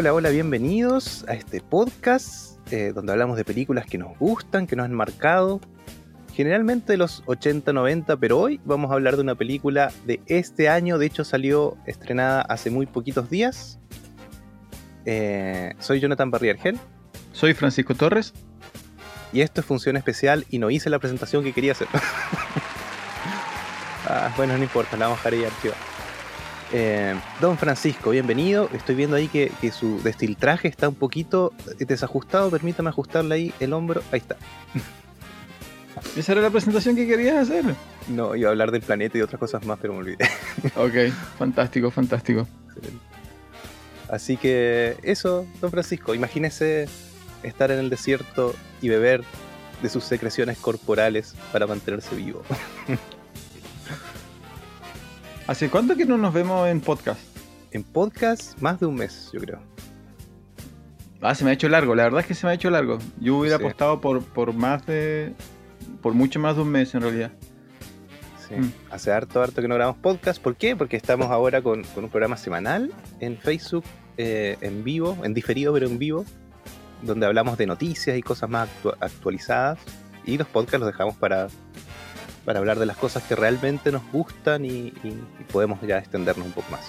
Hola, hola, bienvenidos a este podcast eh, donde hablamos de películas que nos gustan, que nos han marcado, generalmente de los 80, 90, pero hoy vamos a hablar de una película de este año, de hecho salió estrenada hace muy poquitos días. Eh, soy Jonathan Barriergel. Soy Francisco Torres. Y esto es función especial y no hice la presentación que quería hacer. ah, bueno, no importa, la vamos a dejar ahí archivada. Eh, don Francisco, bienvenido. Estoy viendo ahí que, su destiltraje está un poquito desajustado. Permítame ajustarle ahí el hombro. Ahí está. ¿Esa era la presentación que querías hacer? No, iba a hablar del planeta y otras cosas más, pero me olvidé. ok, fantástico, fantástico. Así que eso, don Francisco, imagínese estar en el desierto y beber de sus secreciones corporales para mantenerse vivo. ¿Hace cuánto que no nos vemos en podcast? En podcast, más de un mes, yo creo. Ah, se me ha hecho largo, la verdad es que se me ha hecho largo. Yo hubiera apostado por, por más de. por mucho más de un mes en realidad. Sí, mm. hace harto, harto que no grabamos podcast. ¿Por qué? Porque estamos ahora con, un programa semanal en Facebook, eh, en vivo, en diferido, pero en vivo, donde hablamos de noticias y cosas más actualizadas. Y los podcasts los dejamos para para hablar de las cosas que realmente nos gustan y, podemos ya extendernos un poco más.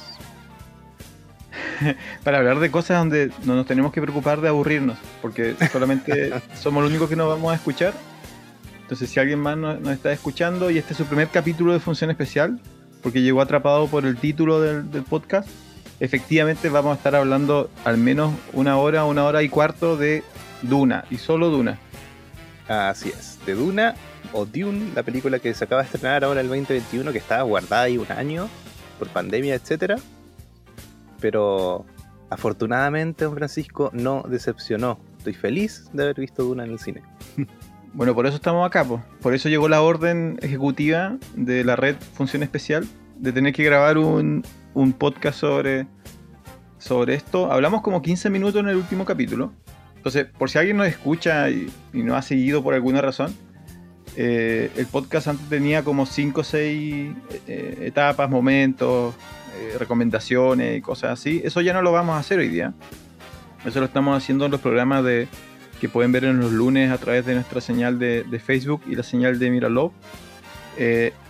para hablar de cosas donde no nos tenemos que preocupar de aburrirnos, porque solamente somos los únicos que nos vamos a escuchar. Entonces, si alguien más nos, está escuchando y este es su primer capítulo de Función Especial, porque llegó atrapado por el título del, del podcast, efectivamente vamos a estar hablando al menos una hora, una hora y cuarto de Duna, y solo Duna. Así es, de Duna o Dune, la película que se acaba de estrenar ahora el 2021, que estaba guardada ahí un año por pandemia, etcétera. Pero afortunadamente, don Francisco no decepcionó. Estoy feliz de haber visto Duna en el cine. Bueno, por eso estamos acá, por eso llegó la orden ejecutiva de la red Función Especial de tener que grabar un, podcast sobre, sobre esto. Hablamos como 15 minutos en el último capítulo. Entonces, por si alguien nos escucha y, y no ha seguido por alguna razón, eh, el podcast antes tenía como 5 o 6 eh, etapas, momentos, eh, recomendaciones y cosas así. Eso ya no lo vamos a hacer hoy día. Eso lo estamos haciendo en los programas de, que pueden ver en los lunes a través de nuestra señal de, Facebook y la señal de Miralove.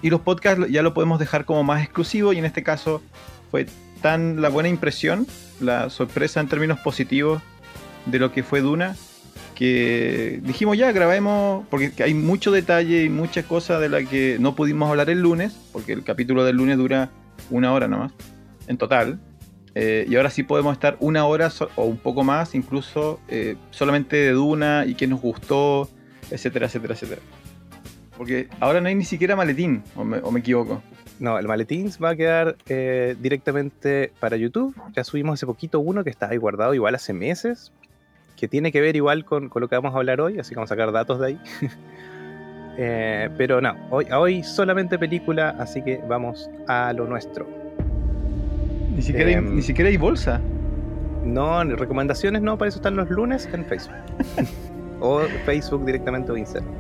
y los podcasts ya lo podemos dejar como más exclusivo y en este caso fue tan la buena impresión, la sorpresa en términos positivos de lo que fue Duna, que dijimos ya, grabemos, porque hay mucho detalle y muchas cosas de las que no pudimos hablar el lunes, porque el capítulo del lunes dura una hora nomás, en total. Eh, y ahora sí podemos estar una hora o un poco más, incluso eh, solamente de Duna y qué nos gustó, etcétera, etcétera, etcétera. Porque ahora no hay ni siquiera maletín, o me, equivoco. No, el maletín va a quedar eh, directamente para YouTube. Ya subimos hace poquito uno que está ahí guardado igual hace meses, que tiene que ver igual con, lo que vamos a hablar hoy, así que vamos a sacar datos de ahí. Eh, pero no, hoy, hoy solamente película, así que vamos a lo nuestro. Ni siquiera, hay, em, ni siquiera hay bolsa. No, recomendaciones no, para eso están los lunes en Facebook. o Facebook directamente o Instagram.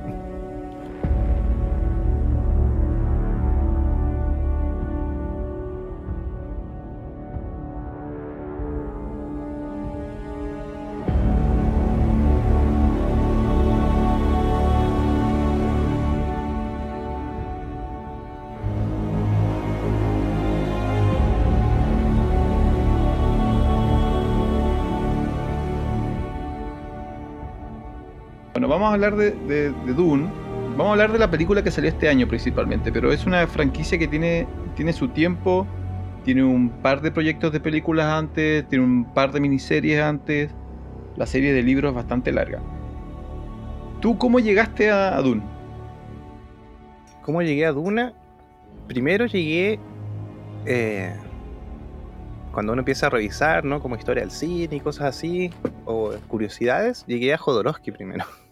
Vamos a hablar de, Dune. Vamos a hablar de la película que salió este año principalmente, pero es una franquicia que tiene, tiene su tiempo, tiene un par de proyectos de películas antes, tiene un par de miniseries antes, la serie de libros es bastante larga. ¿Tú cómo llegaste a, Dune? ¿Cómo llegué a Duna? Primero llegué eh, cuando uno empieza a revisar, ¿no? Como historia del cine y cosas así, o curiosidades, llegué a Jodorowsky primero.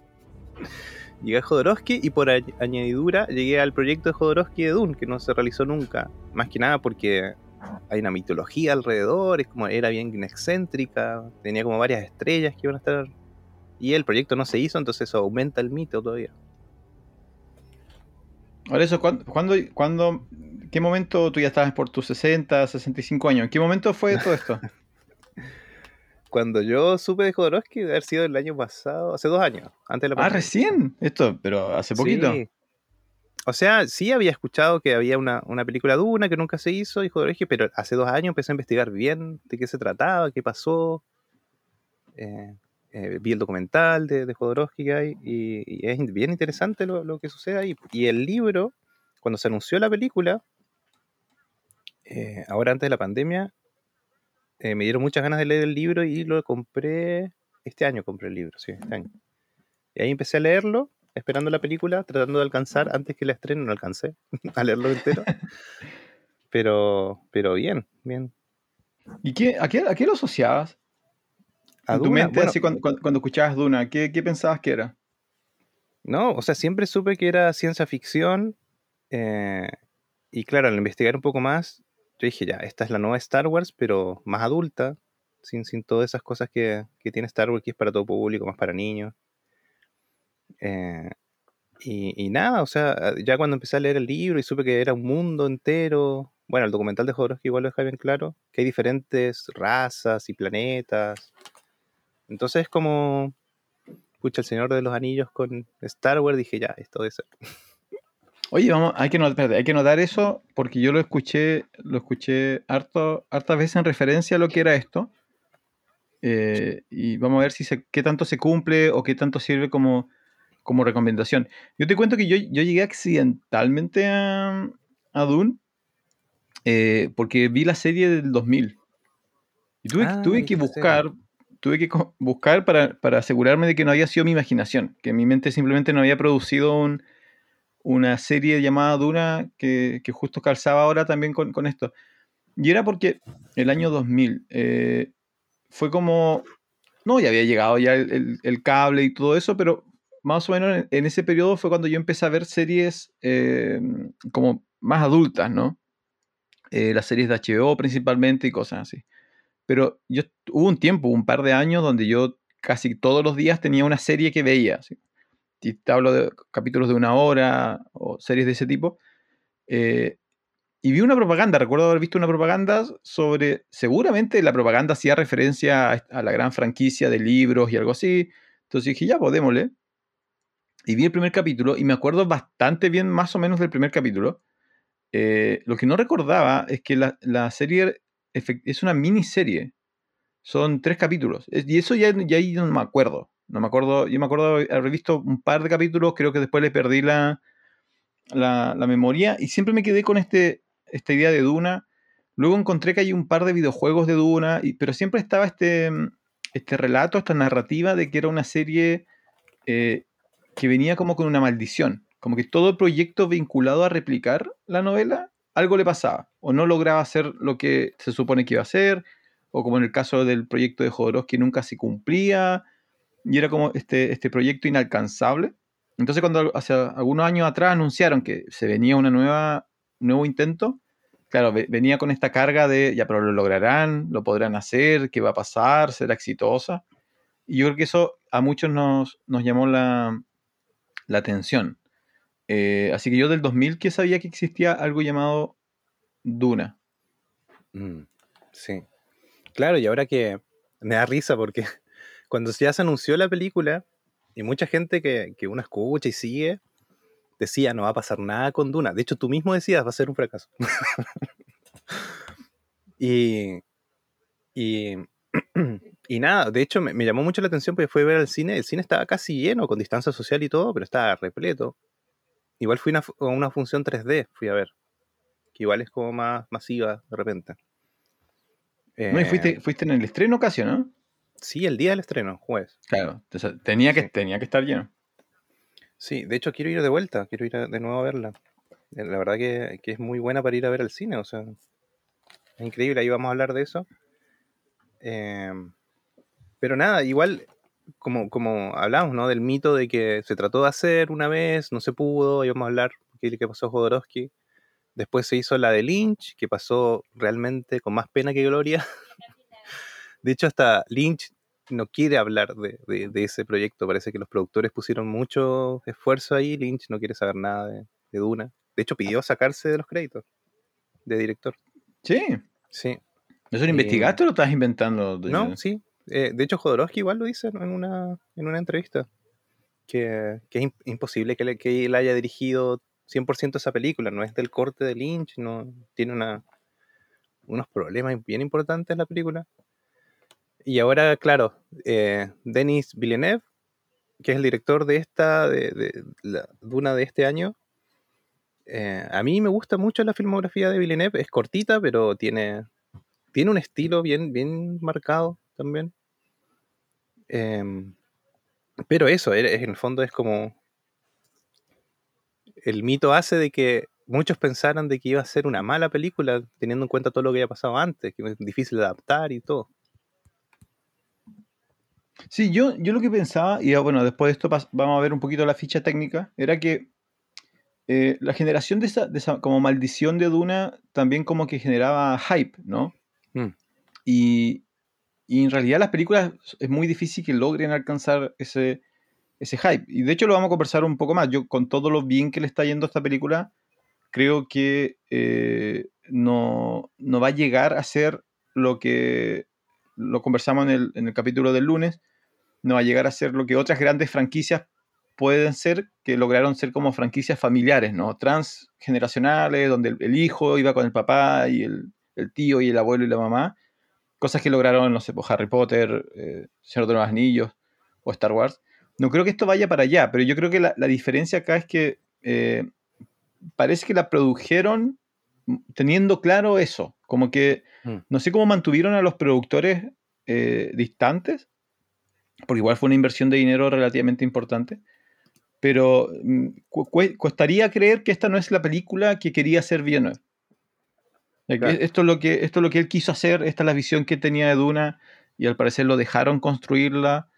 Llegué a Jodorowsky y por añadidura llegué al proyecto de Jodorowsky de Dune, que no se realizó nunca. Más que nada porque hay una mitología alrededor, es como era bien excéntrica, tenía como varias estrellas que iban a estar. Y el proyecto no se hizo, entonces eso aumenta el mito todavía. Ahora eso, ¿cuándo, cuándo, qué momento tú ya estabas por tus 60, 65 años? ¿En qué momento fue todo esto? cuando yo supe de Jodorowsky, debe haber sido el año pasado, hace dos años, antes de la Ah, pandemia. recién. Esto, pero hace poquito. Sí. O sea, sí había escuchado que había una, una película Duna que nunca se hizo, y Jodorowsky, pero hace dos años empecé a investigar bien de qué se trataba, qué pasó. Eh, eh, vi el documental de, de Jodorowsky que hay, y, y es bien interesante lo, lo que sucede ahí. Y el libro, cuando se anunció la película, eh, ahora antes de la pandemia, eh, me dieron muchas ganas de leer el libro y lo compré. Este año compré el libro, sí, este año. Y ahí empecé a leerlo, esperando la película, tratando de alcanzar antes que la estrenen, no alcancé a leerlo entero. pero, pero bien, bien. ¿Y qué, a, qué, a qué lo asociabas? A en tu Duna, mente, bueno, así, cuando, cuando- cuando escuchabas Duna, ¿qué, qué pensabas que era? No, o sea, siempre supe que era ciencia ficción. eh, y claro, al investigar un poco más, yo dije, ya, esta es la nueva Star Wars, pero más adulta, sin, sin todas esas cosas que, que tiene Star Wars, que es para todo público, más para niños. Eh, y, y nada, o sea, ya cuando empecé a leer el libro y supe que era un mundo entero, bueno, el documental de Jodorowsky igual lo deja bien claro, que hay diferentes razas y planetas. Entonces es como, escucha, el Señor de los Anillos con Star Wars, dije, ya, esto debe ser. Oye, vamos, hay que, not- espérate, hay que notar eso porque yo lo escuché, lo escuché harto, hartas veces en referencia a lo que era esto. Eh, y vamos a ver si se, qué tanto se cumple o qué tanto sirve como, como recomendación. Yo te cuento que yo, yo llegué accidentalmente a, a Dune eh, porque vi la serie del 2000. Y tuve, Ah, tuve que buscar, tuve que buscar para, para asegurarme de que no había sido mi imaginación, que mi mente simplemente no había producido un, una serie llamada Duna que, que justo calzaba ahora también con, con esto. Y era porque el año 2000 eh, fue como, no, ya había llegado ya el, el- cable y todo eso, pero más o menos en, en ese periodo fue cuando yo empecé a ver series eh, como más adultas, ¿no? Eh, las series de HBO principalmente y cosas así. Pero yo hubo un tiempo, un par de años, donde yo casi todos los días tenía una serie que veía. ¿sí? Te hablo de capítulos de una hora o series de ese tipo. Eh, y vi una propaganda, recuerdo haber visto una propaganda sobre, seguramente la propaganda hacía referencia a, a la gran franquicia de libros y algo así. Entonces dije, ya, pues démosle. Y vi el primer capítulo y me acuerdo bastante bien más o menos del primer capítulo. Eh, lo que no recordaba es que la, la serie es una miniserie. Son tres capítulos. Y eso ya, ya ahí no me acuerdo. No me acuerdo. Yo me acuerdo haber visto un par de capítulos. Creo que después le perdí la, la, la memoria. Y siempre me quedé con este, esta idea de Duna. Luego encontré que hay un par de videojuegos de Duna. y- pero siempre estaba este, este relato, esta narrativa de que era una serie eh, que venía como con una maldición. Como que todo proyecto vinculado a replicar la novela, algo le pasaba. O no lograba hacer lo que se supone que iba a hacer, o como en el caso del proyecto de Jodorowsky nunca se cumplía, y era como este, este proyecto inalcanzable. Entonces cuando hace algunos años atrás anunciaron que se venía una nueva, nuevo intento, claro, ve- venía con esta carga de, ya, pero lo lograrán, lo podrán hacer, qué va a pasar, será exitosa. Y yo creo que eso a muchos nos, nos llamó la, la atención. Eh, así que yo del 2000 que sabía que existía algo llamado Duna. Mm, sí. Claro, y ahora que me da risa porque cuando ya se anunció la película y mucha gente que, que uno escucha y sigue decía no va a pasar nada con Duna. De hecho, tú mismo decías va a ser un fracaso. y, y, y nada, de hecho me, me llamó mucho la atención porque fue a ver al cine. El cine estaba casi lleno con distancia social y todo, pero estaba repleto. Igual fui a una función 3D, fui a ver. Que igual es como más masiva de repente. No, y Eh, fuiste, fuiste en el estreno casi, ¿no? Sí, el día del estreno, jueves. Claro, tenía que, Sí. tenía que estar lleno. Sí, de hecho quiero ir de vuelta, quiero ir a- de nuevo a verla. Eh, La verdad que, que es muy buena para ir a ver al cine, o sea, es increíble, ahí vamos a hablar de eso. Eh, pero nada, igual, como, como hablamos, ¿no? Del mito de que se trató de hacer una vez, no se pudo, íbamos a hablar qué qué pasó Jodorowsky. Después se hizo la de Lynch, que pasó realmente con más pena que gloria. De hecho, hasta Lynch no quiere hablar de, de- de ese proyecto. Parece que los productores pusieron mucho esfuerzo ahí. Lynch no quiere saber nada de, de Duna. De hecho, pidió sacarse de los créditos de director. Sí. Sí. ¿Eso lo Eh, investigaste o lo estás inventando? No, sí. Eh, de hecho, Jodorowsky igual lo dice en una, en una entrevista. Que, que es imposible que, le, que él haya dirigido 100% esa película. No es del corte de Lynch, no tiene una, unos problemas bien importantes en la película. Y ahora, claro, eh, Denis Villeneuve, que es el director de esta, de, de la Duna de este año, eh, a mí me gusta mucho la filmografía de Villeneuve. Es cortita, pero tiene, tiene un estilo bien, bien marcado también. Em, pero eso, en el fondo es como. El mito hace de que muchos pensaran de que iba a ser una mala película, teniendo en cuenta todo lo que había pasado antes, que es difícil de adaptar y todo. Sí, yo, yo lo que pensaba, y bueno, después de esto vamos a ver un poquito la ficha técnica, era que eh, la generación de esa, como maldición de Duna también como que generaba hype, ¿no? Mm. Y, en realidad las películas es muy difícil que logren alcanzar ese, ese hype. Y de hecho lo vamos a conversar un poco más. Yo con todo lo bien que le está yendo a esta película, creo que eh, no, va a llegar a ser lo que lo conversamos en el, en el capítulo del lunes, no va a llegar a ser lo que otras grandes franquicias pueden ser que lograron ser como franquicias familiares, ¿no? Transgeneracionales, donde el, hijo iba con el papá y el, tío y el abuelo y la mamá. Cosas que lograron, no sé, pues Harry Potter, eh, de los Anillos o Star Wars. No creo que esto vaya para allá, pero yo creo que la, diferencia acá es que eh, parece que la produjeron teniendo claro eso. Como que mm. no sé cómo mantuvieron a los productores eh, distantes, porque igual fue una inversión de dinero relativamente importante pero mm, costaría creer que esta no es la película que quería hacer Villeneuve. Esto, es lo que, esto es lo que él quiso hacer, esta es la visión que tenía de Duna y al parecer lo dejaron construirla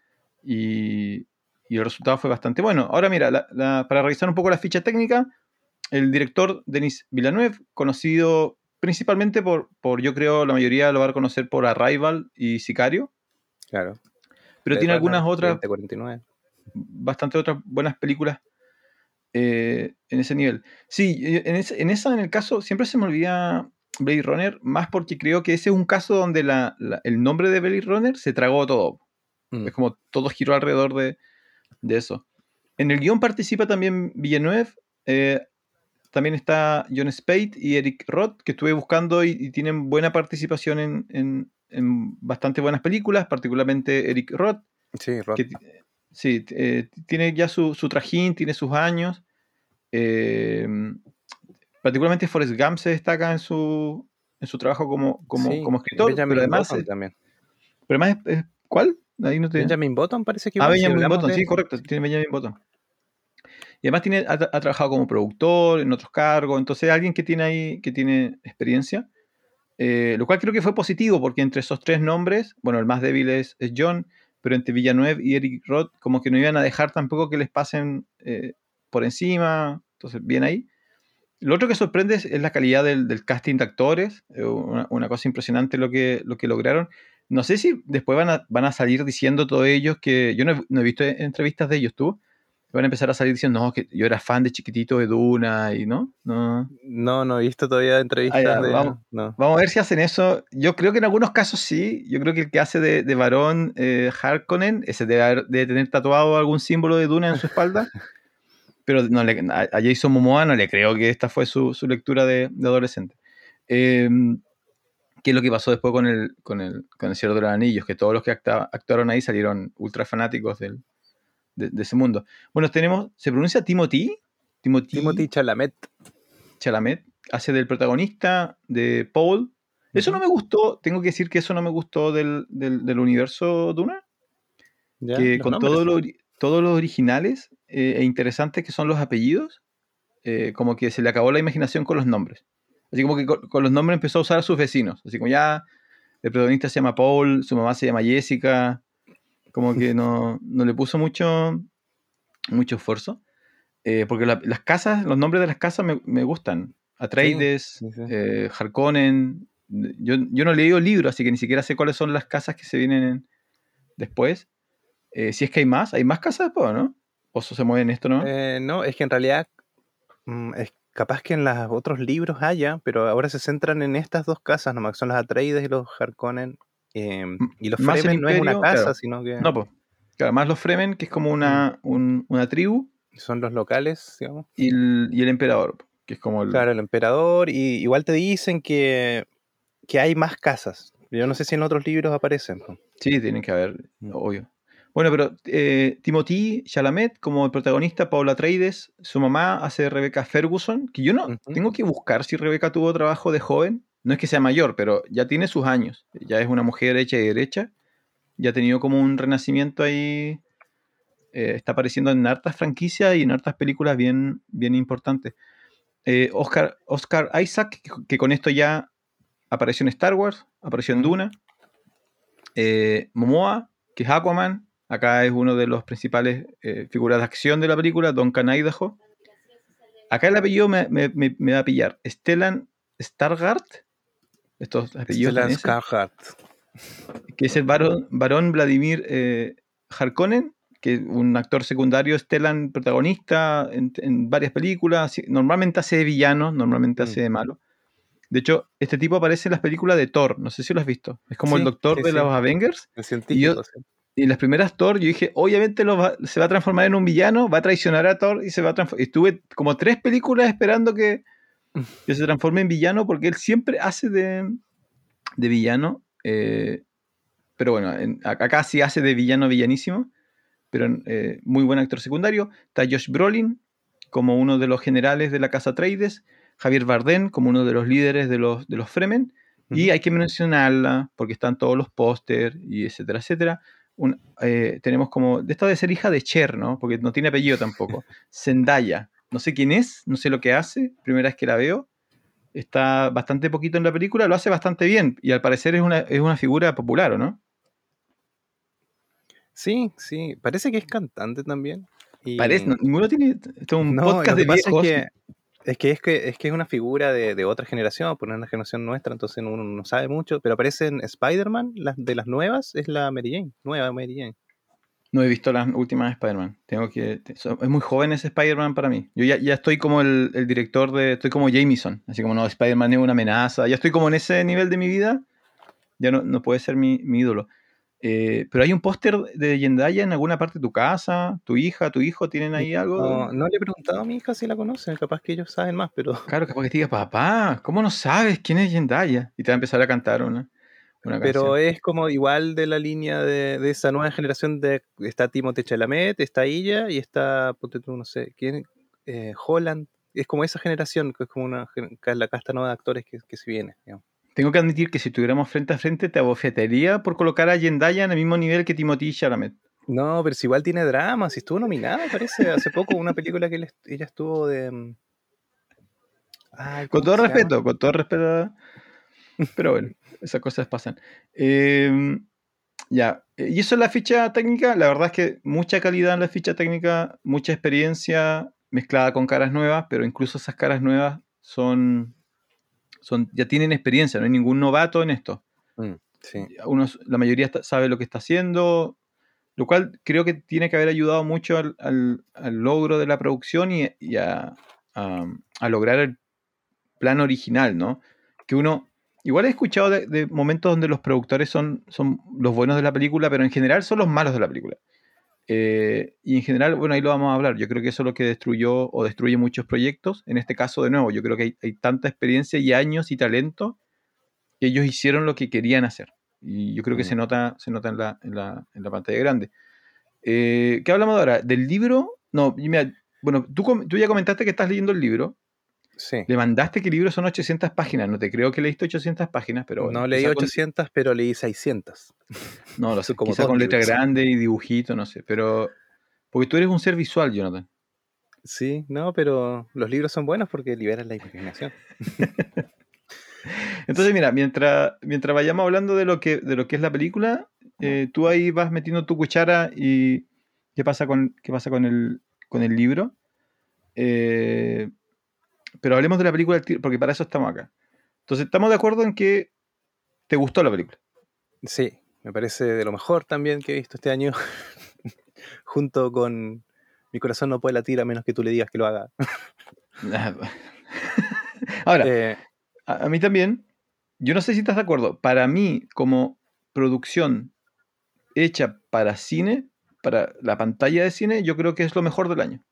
y, el resultado fue bastante bueno. Ahora mira, para revisar un poco la ficha técnica, el director Denis Villeneuve, conocido principalmente por, por, yo creo, la mayoría lo va a conocer por Arrival y Sicario. Claro. Pero tiene algunas otras bastante otras buenas películas eh, en ese nivel. Sí, en, en, esa, en el caso, siempre se me olvida Blade Runner, más porque creo que ese es un caso donde la, el nombre de Blade Runner se tragó todo. Mm. Es como todo giró alrededor de, de, eso. En el guion participa también Villeneuve, eh, también está John Spade y Eric Roth, que estuve buscando y, tienen buena participación en, en, en, bastante buenas películas, particularmente Eric Roth. Sí, Roth. Sí, eh, tiene ya su, trajín, tiene sus años. Eh, particularmente Forrest Gump se destaca en su, en su trabajo como, como, escritor. pero además, también. Pero además, ¿cuál? Ahí no te... Benjamin Button parece que... Ah, Benjamin Button, sí, correcto. Tiene Benjamin Button. Y además tiene, ha, trabajado como productor en otros cargos. Entonces, alguien que tiene ahí, que tiene experiencia. Eh, lo cual creo que fue positivo, porque entre esos tres nombres, bueno, el más débil es, es John, pero entre Villanueva y Eric Roth como que no iban a dejar tampoco que les pasen eh, por encima, entonces bien ahí. Lo otro que sorprende es, la calidad del, casting de actores, eh, una, cosa impresionante lo que, lo que lograron. No sé si después van a, van a salir diciendo todos ellos que, yo no he, visto entrevistas de ellos, tú, van a empezar a salir diciendo, no, que yo era fan de chiquitito de Duna y no. No, no, no he visto todavía entrevistas ah, de. Vamos, vamos, a ver si hacen eso. Yo creo que en algunos casos sí. Yo creo que el que hace de, de varón eh, Harkonnen, ese debe, tener tatuado algún símbolo de Duna en su espalda. pero no le, a, Jason Momoa no le creo que esta fue su, su lectura de, de adolescente. Em, ¿Qué es lo que pasó después con el, con el, con el de los Anillos? Que todos los que actuaron ahí salieron ultra fanáticos del, de, ese mundo. Bueno, tenemos, ¿se pronuncia Timothy? Timothy, Timothy Chalamet. Chalamet hace del protagonista de Paul. Eso no me gustó, tengo que decir que eso no me gustó del, universo Duna. que con todos los originales eh, e interesantes que son los apellidos, eh, como que se le acabó la imaginación con los nombres. Así como que con, con, los nombres empezó a usar a sus vecinos. Así como ya el protagonista se llama Paul, su mamá se llama Jessica, como que no, le puso mucho, mucho esfuerzo. Eh, porque las casas, los nombres de las casas me, gustan. Atreides, eh, Harkonnen. Yo, no he leído el libro, así que ni siquiera sé cuáles son las casas que se vienen después. Eh, si es que hay más, hay más casas después, ¿no? ¿O se mueven esto, no? no, es que en realidad mm, es capaz que en los otros libros haya, pero ahora se centran en estas dos casas nomás, que son las Atreides y los Harkonnen. Eh, M- y los más Fremen no es una casa, claro. sino que No, pues. Claro, más los Fremen, que es como una, un- una tribu, son los locales, digamos. y el, y el emperador, que es como el. Claro, el emperador. Y igual te dicen que, que hay más casas. Yo no sé si en otros libros aparecen. Sí, tienen que haber, Mm. obvio. Bueno, pero eh, Timothy Chalamet, como el protagonista, Paula Atreides, su mamá hace Rebecca Ferguson, que yo no tengo que buscar si Rebecca tuvo trabajo de joven. No es que sea mayor, pero ya tiene sus años. Ya es una mujer hecha y derecha. Ya ha tenido como un renacimiento ahí. eh, está apareciendo en hartas franquicias y en hartas películas bien, bien importantes. Eh, Oscar, Oscar Isaac, que, que con esto ya apareció en Star Wars, apareció en. Duna. Eh, Momoa, que es Aquaman. Acá es uno de los principales eh, figuras de acción de la película, Duncan Idaho. Acá el apellido me, me- me- me va a pillar. Stellan Stargard. Estos apellidos Stellan daneses, Skarsgård. que es el varón, varón Vladimir eh, Harkonnen, que es un actor secundario, Stellan protagonista en, en varias películas. Normalmente hace de villano, normalmente Mm. hace de malo. De hecho, este tipo aparece en las películas de Thor. No sé si lo has visto. Es como el doctor sí, de sí. los Avengers. El científico. sí. Y en las primeras Thor, yo dije, obviamente lo va- se va a transformar en un villano, va a traicionar a Thor y se va a transformar. Estuve como tres películas esperando que, que se transforme en villano porque él siempre hace de, de villano. eh, pero bueno, en- acá sí hace de villano villanísimo. Pero eh, muy buen actor secundario. Está Josh Brolin como uno de los generales de la casa Atreides. Javier Bardem como uno de los líderes de los, de los Fremen. Y hay que mencionarla porque están todos los póster y etcétera, etcétera. Un- eh, tenemos como, de esta de ser hija de Cher, ¿no? Porque no tiene apellido tampoco. Zendaya. No sé quién es, no sé lo que hace, primera vez que la veo. Está bastante poquito en la película, lo hace bastante bien. Y al parecer es una, es una figura popular, ¿o no? Sí, sí. Parece que es cantante también. Y- Parece, no- ninguno tiene. Es un No, podcast de viejos. Es que, es que es que es que es una figura de, de otra generación, por una generación nuestra, entonces uno no sabe mucho, pero aparece en Spider-Man, las de las nuevas, es la Mary Jane, nueva Mary Jane. No he visto las últimas de Spider-Man. Tengo que. Es muy joven ese Spider-Man para mí. Yo ya, ya estoy como el, el director de. Estoy como Jameson. Así como no, Spider-Man es una amenaza. Ya estoy como en ese nivel de mi vida. Ya no, no puede ser mi, mi ídolo. Eh, pero hay un póster de Zendaya en alguna parte de tu casa. Tu hija, tu hijo, ¿tienen ahí algo? No, no le he preguntado a mi hija si la conocen, capaz que ellos saben más, pero Claro, capaz que te diga, papá, ¿cómo no sabes quién es Zendaya? Y te va a empezar a cantar una, una pero canción. es como igual de la línea de, de esa nueva generación de está Timothée Chalamet, está ella y está ponte tú, no sé, quién eh, Holland, es como esa generación, que es como una la casta nueva de actores que, que se viene, digamos. Tengo que admitir que si estuviéramos frente a frente te abofetearía por colocar a Zendaya en el mismo nivel que Timothy Chalamet. No, pero si igual tiene drama, si estuvo nominada, parece, hace poco, una película que él ella estuvo de... mm, Ay, Con ¿cómo todo respeto, con todo respeto. Pero bueno, esas cosas pasan. Eh, ya, eh, y eso es la ficha técnica. La verdad es que mucha calidad en la ficha técnica, mucha experiencia mezclada con caras nuevas, pero incluso esas caras nuevas son, son ya tienen experiencia, no hay ningún novato en esto. Mm, sí. Unos, la mayoría está- sabe lo que está haciendo, lo cual creo que tiene que haber ayudado mucho al, al- al logro de la producción y, y a, a- a lograr el plan original, ¿no? Que uno, igual he escuchado de, de momentos donde los productores son, son los buenos de la película, pero en general son los malos de la película. Eh, y en general, bueno, ahí lo vamos a hablar. Yo creo que eso es lo que destruyó o destruye muchos proyectos. En este caso, de nuevo, yo creo que hay, hay tanta experiencia y años y talento que ellos hicieron lo que querían hacer. Y yo creo que Mm. se nota, se nota en, la, en, la, en la pantalla grande. Eh, ¿Qué hablamos ahora? ¿Del libro? No, mira, bueno, tú, tú ya comentaste que estás leyendo el libro. Sí. Le mandaste que el libro son 800 páginas. No te creo que leíste 800 páginas, pero bueno, no leí quizá con- 800, pero leí 600. no, lo sé, como quizá con letra libros. grande y dibujito, no sé. Pero. Porque tú eres un ser visual, Jonathan. Sí, no, pero los libros son buenos porque liberan la imaginación. Entonces, mira, mientras, mientras vayamos hablando de lo que, de lo que es la película, eh, tú ahí vas metiendo tu cuchara y qué pasa con, qué pasa con, el, con el libro. Eh, pero hablemos de la película, porque para eso estamos acá. Entonces, estamos de acuerdo en que te gustó la película. Sí, me parece de lo mejor también que he visto este año. Junto con Mi corazón no puede latir a menos que tú le digas que lo haga. Ahora, Eh, a, a mí también, yo no sé si estás de acuerdo, para mí, como producción hecha para cine, para la pantalla de cine, yo creo que es lo mejor del año.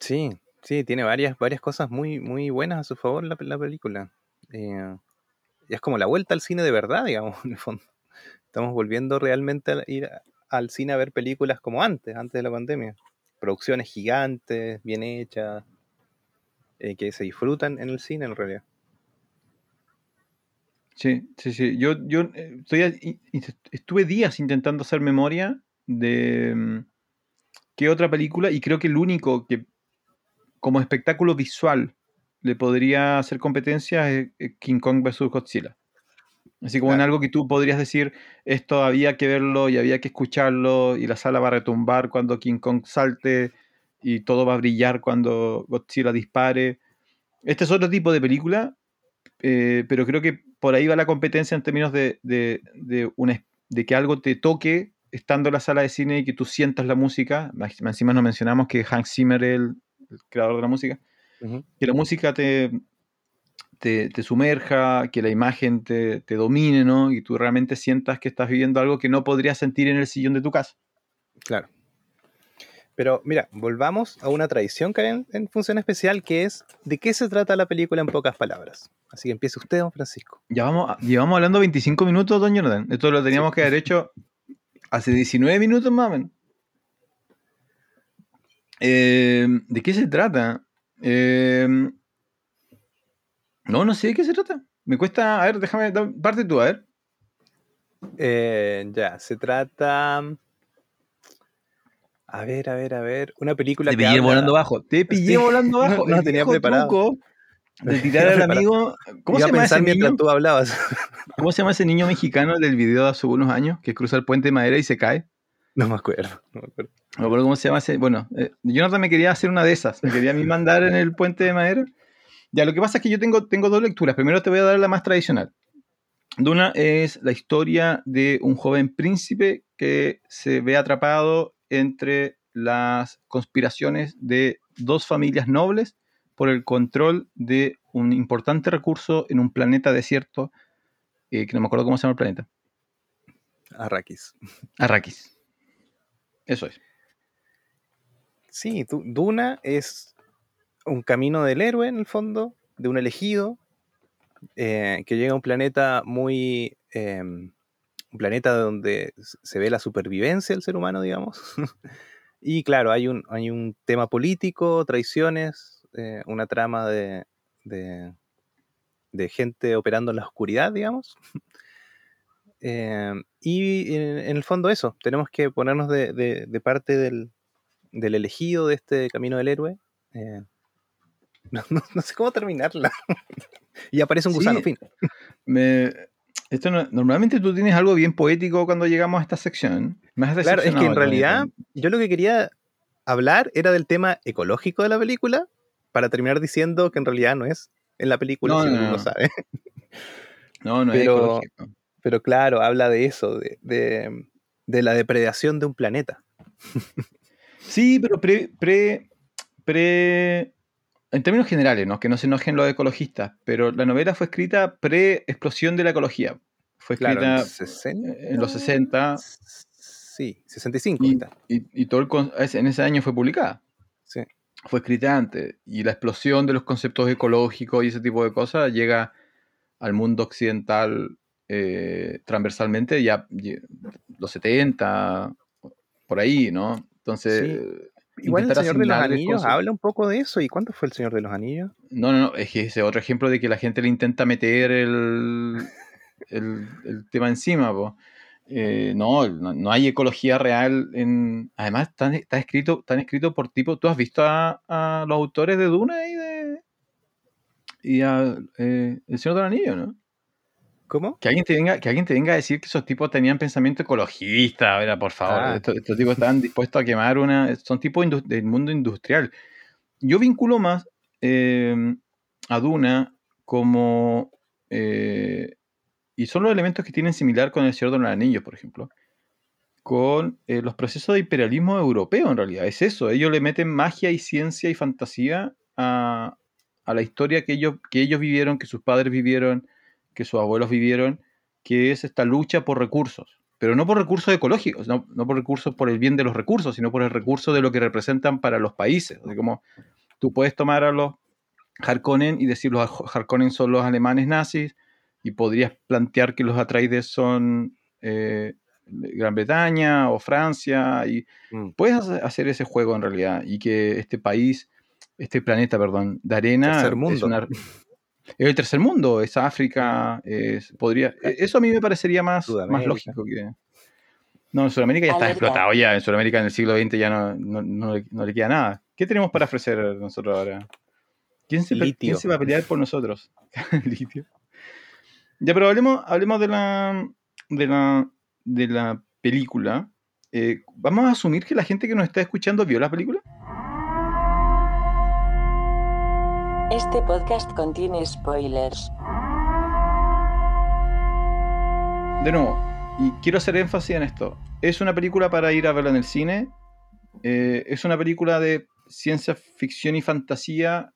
Sí, sí, tiene varias, varias cosas muy, muy buenas a su favor la, la película. Eh, es como la vuelta al cine de verdad, digamos, en el fondo. Estamos volviendo realmente a ir al cine a ver películas como antes, antes de la pandemia. Producciones gigantes, bien hechas, eh, que se disfrutan en el cine en realidad. Sí, sí, sí. Yo, yo eh, estuve días intentando hacer memoria de mm, qué otra película y creo que el único que como espectáculo visual le podría hacer competencia es King Kong vs. Godzilla. Así como en algo que tú podrías decir, esto había que verlo y había que escucharlo y la sala va a retumbar cuando King Kong salte y todo va a brillar cuando Godzilla dispare. Este es otro tipo de película, eh, pero creo que por ahí va la competencia en términos de, de, de, que algo te toque estando en la sala de cine y que tú sientas la música. Encima nos mencionamos que Hank Zimmer es el, creador de la música. Que la música te, te, sumerja, que la imagen te, te, domine, ¿no? Y tú realmente sientas que estás viviendo algo que no podrías sentir en el sillón de tu casa. Claro. Pero mira, volvamos a una tradición que hay en, Función Especial, que es de qué se trata la película en pocas palabras. Así que empiece usted, don Francisco. Ya vamos, llevamos hablando 25 minutos, don Jonathan. Esto lo teníamos que haber hecho hace 19 minutos más o menos. Eh, ¿De qué se trata? Eh, no, no sé de qué se trata. Me cuesta. A ver, déjame. Parte tú, a ver. Eh, ya, se trata. A ver, a ver, a ver. Una película Te pillé volando bajo. Te pillé volando bajo. No, tenía preparado. de tirar al amigo. ¿Cómo se llama ese niño? tú hablabas. ¿Cómo se llama ese niño mexicano del video de hace unos años que cruza el puente de madera y se cae? No me acuerdo. No me acuerdo, no cómo se llama ese. Bueno, eh, Jonathan me quería hacer una de esas. Me quería a mí mandar en el puente de madera. Ya, lo que pasa es que yo tengo, tengo dos lecturas. Primero te voy a dar la más tradicional. Una es la historia de un joven príncipe que se ve atrapado entre las conspiraciones de dos familias nobles por el control de un importante recurso en un planeta desierto, eh, que no me acuerdo cómo se llama el planeta. Arrakis. Arrakis. Eso es. Sí, Duna es un camino del héroe en el fondo, de un elegido, eh, que llega a un planeta muy... Em, un planeta donde se ve la supervivencia del ser humano, digamos. y claro, hay un, hay un tema político, traiciones, eh, una trama de, de, gente operando en la oscuridad, digamos. Em, y en, el fondo eso, tenemos que ponernos de, parte del, elegido de este camino del héroe. Eh, no, sé cómo terminarla. y aparece un gusano, fin. esto normalmente tú tienes algo bien poético cuando llegamos a esta sección. claro, es que en realidad yo lo que quería hablar era del tema ecológico de la película para terminar diciendo que en realidad no es en la película, no, si uno no, sabe. No, no es ecológico. Pero claro, habla de eso, de, de, la depredación de un planeta. Sí, pero pre, pre, pre en términos generales, ¿no? que no se enojen los ecologistas, pero la novela fue escrita pre-explosión de la ecología. Fue escrita en, los 60. Sí, 65. Y, y, todo en ese año fue publicada. Sí. Fue escrita antes. Y la explosión de los conceptos ecológicos y ese tipo de cosas llega al mundo occidental eh, transversalmente ya los 70, por ahí, ¿no? Entonces, Igual el Señor de los Anillos habla un poco de eso. ¿Y cuánto fue el Señor de los Anillos? No, no, no. Es que ese otro ejemplo de que la gente le intenta meter el, el, tema encima. Eh, no, no, hay ecología real. En... Además, está, escrito, están escrito por tipo. ¿Tú has visto a, los autores de Duna y de. y a eh, El Señor de los Anillos, no? ¿Cómo? Que alguien, te venga, que alguien te venga a decir que esos tipos tenían pensamiento ecologista, ver, por favor. Ah. Estos, tipos estaban dispuestos a quemar una. Son tipos del mundo industrial. Yo vinculo más em, a Duna como. Eh, y son los elementos que tienen similar con el Señor de los Anillos, por ejemplo. Con eh, los procesos de imperialismo europeo, en realidad. Es eso. Ellos le meten magia y ciencia y fantasía a, a la historia que ellos, que ellos vivieron, que sus padres vivieron que sus abuelos vivieron, que es esta lucha por recursos, pero no por recursos ecológicos, no, no por recursos por el bien de los recursos, sino por el recurso de lo que representan para los países. como tú puedes tomar a los Harkonnen y decir los Harkonnen son los alemanes nazis, y podrías plantear que los Atreides son eh, Gran Bretaña o Francia, y mm. puedes hacer ese juego en realidad, y que este país, este planeta, perdón, de arena... Es el tercer mundo, es África, es, podría, e, eso a mí me parecería más, más lógico que... No, en Sudamérica ya está explotado ya, en Sudamérica en el siglo XX ya no, no, le, queda nada. ¿Qué tenemos para ofrecer nosotros ahora? ¿Quién se, ¿quién se va a pelear por nosotros? Litio. Ya, pero hablemos, hablemos de la, de la, de la película. Eh, ¿Vamos a asumir que la gente que nos está escuchando vio la película? Este podcast contiene spoilers. De nuevo, y quiero hacer énfasis en esto. Es una película para ir a verla en el cine. Eh, es una película de ciencia ficción y fantasía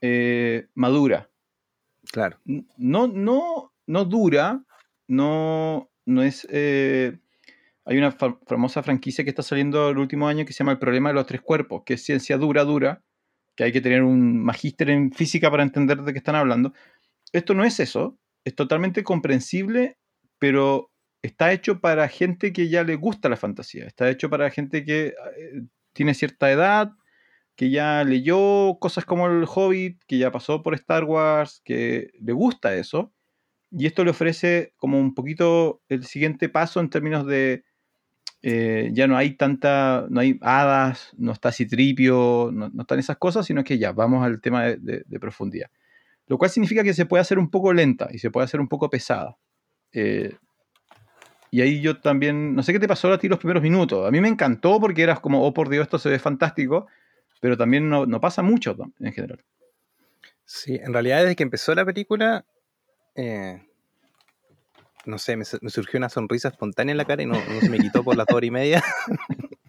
eh, madura. Claro. No, no, no dura, no, no es... Eh, hay una famosa franquicia que está saliendo el último año que se llama El problema de los tres cuerpos, que es ciencia dura, dura, que hay que tener un magíster en física para entender de qué están hablando. Esto no es eso, es totalmente comprensible, pero está hecho para gente que ya le gusta la fantasía, está hecho para gente que eh, tiene cierta edad, que ya leyó cosas como El Hobbit, que ya pasó por Star Wars, que le gusta eso. Y esto le ofrece como un poquito el siguiente paso en términos de eh, ya no hay tanta, no hay hadas, no está citripio, no, no están esas cosas, sino que ya vamos al tema de, profundidad. Lo cual significa que se puede hacer un poco lenta y se puede hacer un poco pesada. Eh, y ahí yo también, no sé qué te pasó a ti los primeros minutos. A mí me encantó porque eras como, oh por Dios, esto se ve fantástico, pero también no, no pasa mucho en general. Sí, en realidad desde que empezó la película, eh, no sé, me, surgió una sonrisa espontánea en la cara y no, se me quitó por las dos y media.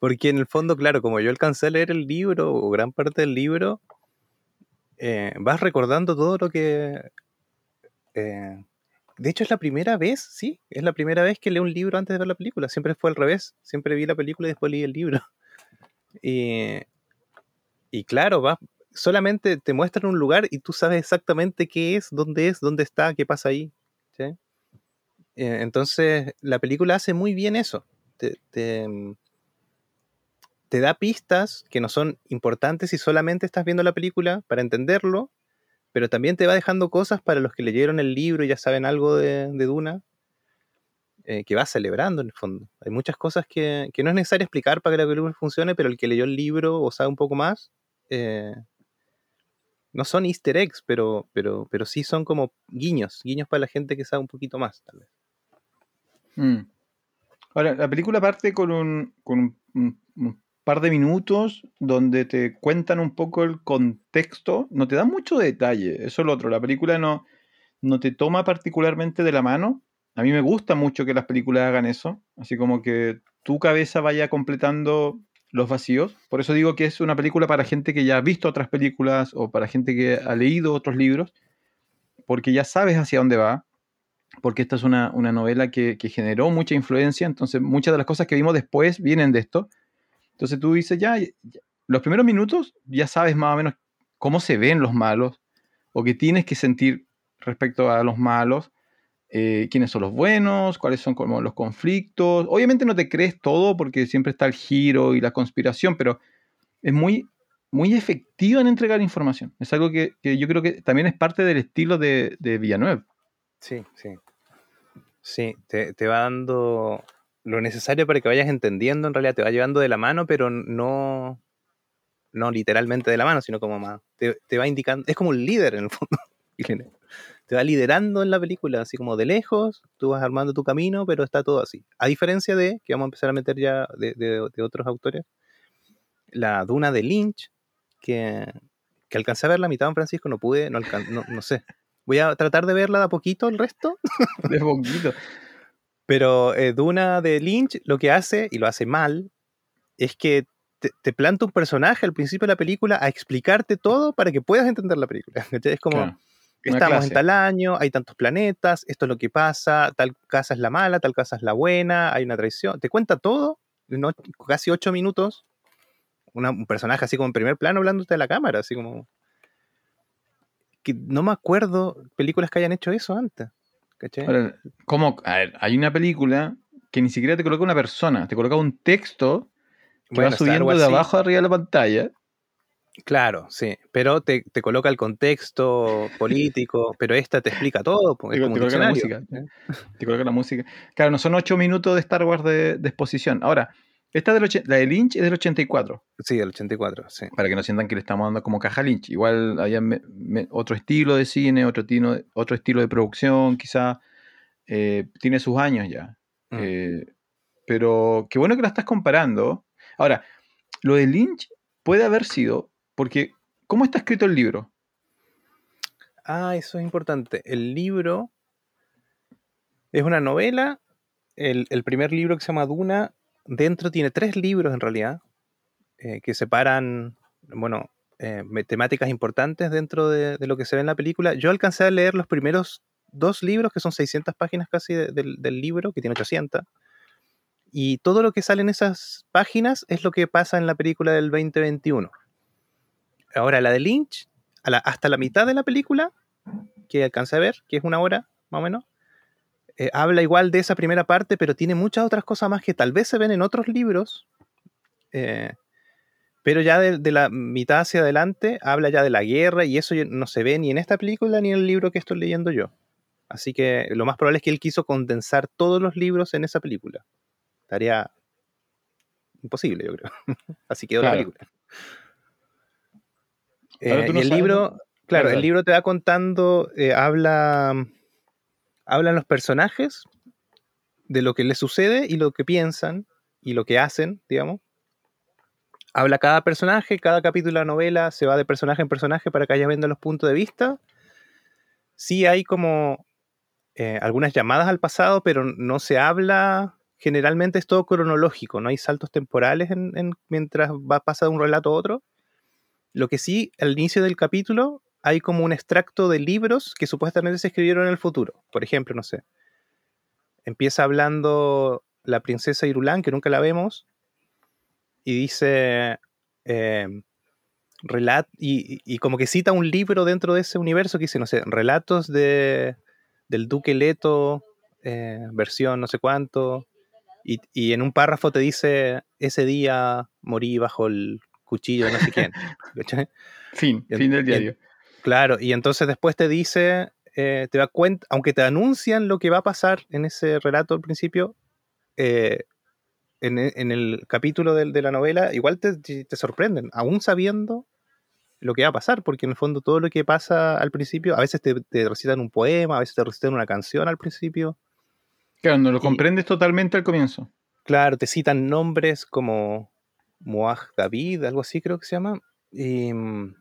Porque en el fondo, claro, como yo alcancé a leer el libro, o gran parte del libro, eh, vas recordando todo lo que... Eh, de hecho, es la primera vez, sí, es la primera vez que leo un libro antes de ver la película. Siempre fue al revés. Siempre vi la película y después leí el libro. Y, y claro, vas, solamente te muestran un lugar y tú sabes exactamente qué es, dónde es, dónde está, qué pasa ahí. Eh, entonces, la película hace muy bien eso. Te, mm, te, da pistas que no son importantes si solamente estás viendo la película para entenderlo, pero también te va dejando cosas para los que leyeron el libro y ya saben algo de, Duna, eh, que va celebrando en el fondo. Hay muchas cosas que, no es necesario explicar para que la película funcione, pero el que leyó el libro o sabe un poco más, eh, no son easter eggs, pero, pero sí son como guiños, guiños para la gente que sabe un poquito más, tal vez. Mm. Ahora, la película parte con, un, con un, par de minutos donde te cuentan un poco el contexto, no te da mucho detalle, eso es lo otro, la película no, no te toma particularmente de la mano. A mí me gusta mucho que las películas hagan eso, así como que tu cabeza vaya completando los vacíos. Por eso digo que es una película para gente que ya ha visto otras películas o para gente que ha leído otros libros, porque ya sabes hacia dónde va, porque esta es una, novela que, generó mucha influencia, entonces muchas de las cosas que vimos después vienen de esto. Entonces tú dices, ya, los primeros minutos ya sabes más o menos cómo se ven los malos o qué tienes que sentir respecto a los malos eh, quiénes son los buenos, cuáles son como los conflictos. Obviamente no te crees todo porque siempre está el giro y la conspiración, pero es muy, muy efectiva en entregar información. Es algo que, yo creo que también es parte del estilo de, de Villanueva. Sí, sí. Sí, te, te, va dando lo necesario para que vayas entendiendo, en realidad te va llevando de la mano, pero no, no literalmente de la mano, sino como más, te, te va indicando, es como un líder en el fondo. te va liderando en la película, así como de lejos, tú vas armando tu camino, pero está todo así. A diferencia de, que vamos a empezar a meter ya de, otros autores, la Duna de Lynch, que, que, alcancé a ver la mitad Francisco, no pude, no, no, sé. Voy a tratar de verla de a poquito el resto. De poquito. Pero eh, Duna de Lynch lo que hace, y lo hace mal, es que te, planta un personaje al principio de la película a explicarte todo para que puedas entender la película. Es como, estamos clase. en tal año, hay tantos planetas, esto es lo que pasa, tal casa es la mala, tal casa es la buena, hay una traición. Te cuenta todo, och- casi ocho minutos. una- un personaje así como en primer plano hablándote a la cámara, así como. Que no me acuerdo películas que hayan hecho eso antes. ¿cachai? Ahora, ¿cómo? A ver, hay una película que ni siquiera te coloca una persona, te coloca un texto que Bueno, va subiendo de abajo arriba de la pantalla. Claro, sí. Pero te, te coloca el contexto político, pero esta te explica todo. es Te- como te coloca la música. Te coloca la música. Claro, no son ocho minutos de Star Wars de, de exposición. Ahora, esta del la de Lynch es del 84, Sí, del 84, sí. para que no sientan que le estamos dando como caja Lynch. Igual hay otro estilo de cine, otro, tino- otro estilo de producción, quizá eh, tiene sus años ya. Mm. Eh, pero qué bueno que la estás comparando. Ahora, lo de Lynch puede haber sido, porque ¿cómo está escrito el libro? Ah, eso es importante. El libro es una novela. El, el primer libro que se llama Duna, dentro tiene tres libros en realidad, eh, que separan, bueno, eh, temáticas importantes dentro de, lo que se ve en la película. Yo alcancé a leer los primeros dos libros, que son 600 páginas casi de- del, libro, que tiene 800. Y todo lo que sale en esas páginas es lo que pasa en la película del 2021. Ahora, la de Lynch, hasta la mitad de la película, que alcancé a ver, que es una hora más o menos, eh, habla igual de esa primera parte, pero tiene muchas otras cosas más que tal vez se ven en otros libros, eh, pero ya de, de la mitad hacia adelante habla ya de la guerra y eso no se ve ni en esta película ni en el libro que estoy leyendo yo. Así que lo más probable es que él quiso condensar todos los libros en esa película. Tarea imposible, yo creo. Así quedó Claro. la película. Eh, y el libro, claro, el libro te va contando, habla, hablan los personajes de lo que les sucede y lo que piensan y lo que hacen, digamos. Habla cada personaje, cada capítulo de la novela se va de personaje en personaje para que vayas viendo los puntos de vista. Sí hay como eh, algunas llamadas al pasado, pero no se habla, generalmente es todo cronológico, no hay saltos temporales en- en- mientras va pasar de un relato a otro. Lo que sí, al inicio del capítulo hay como un extracto de libros que supuestamente se escribieron en el futuro. Por ejemplo, no sé. Empieza hablando la princesa Irulan, que nunca la vemos, y dice. eh, relat y, y- como que cita un libro dentro de ese universo que dice, no sé, relatos de, del Duque Leto, eh, versión no sé cuánto, y, y en un párrafo te dice, ese día morí bajo el cuchillo de no sé quién. Fin, en- fin del en- diario. Claro, y entonces después te dice, eh, te da cuenta, aunque te anuncian lo que va a pasar en ese relato al principio, eh, en, e- en el capítulo de, la novela, igual te, te- sorprenden, aún sabiendo lo que va a pasar, porque en el fondo todo lo que pasa al principio, a veces te, te recitan un poema, a veces te recitan una canción al principio, Claro, no lo y- comprendes totalmente al comienzo. Claro, te citan nombres como Moaj David, algo así creo que se llama. Y, mm,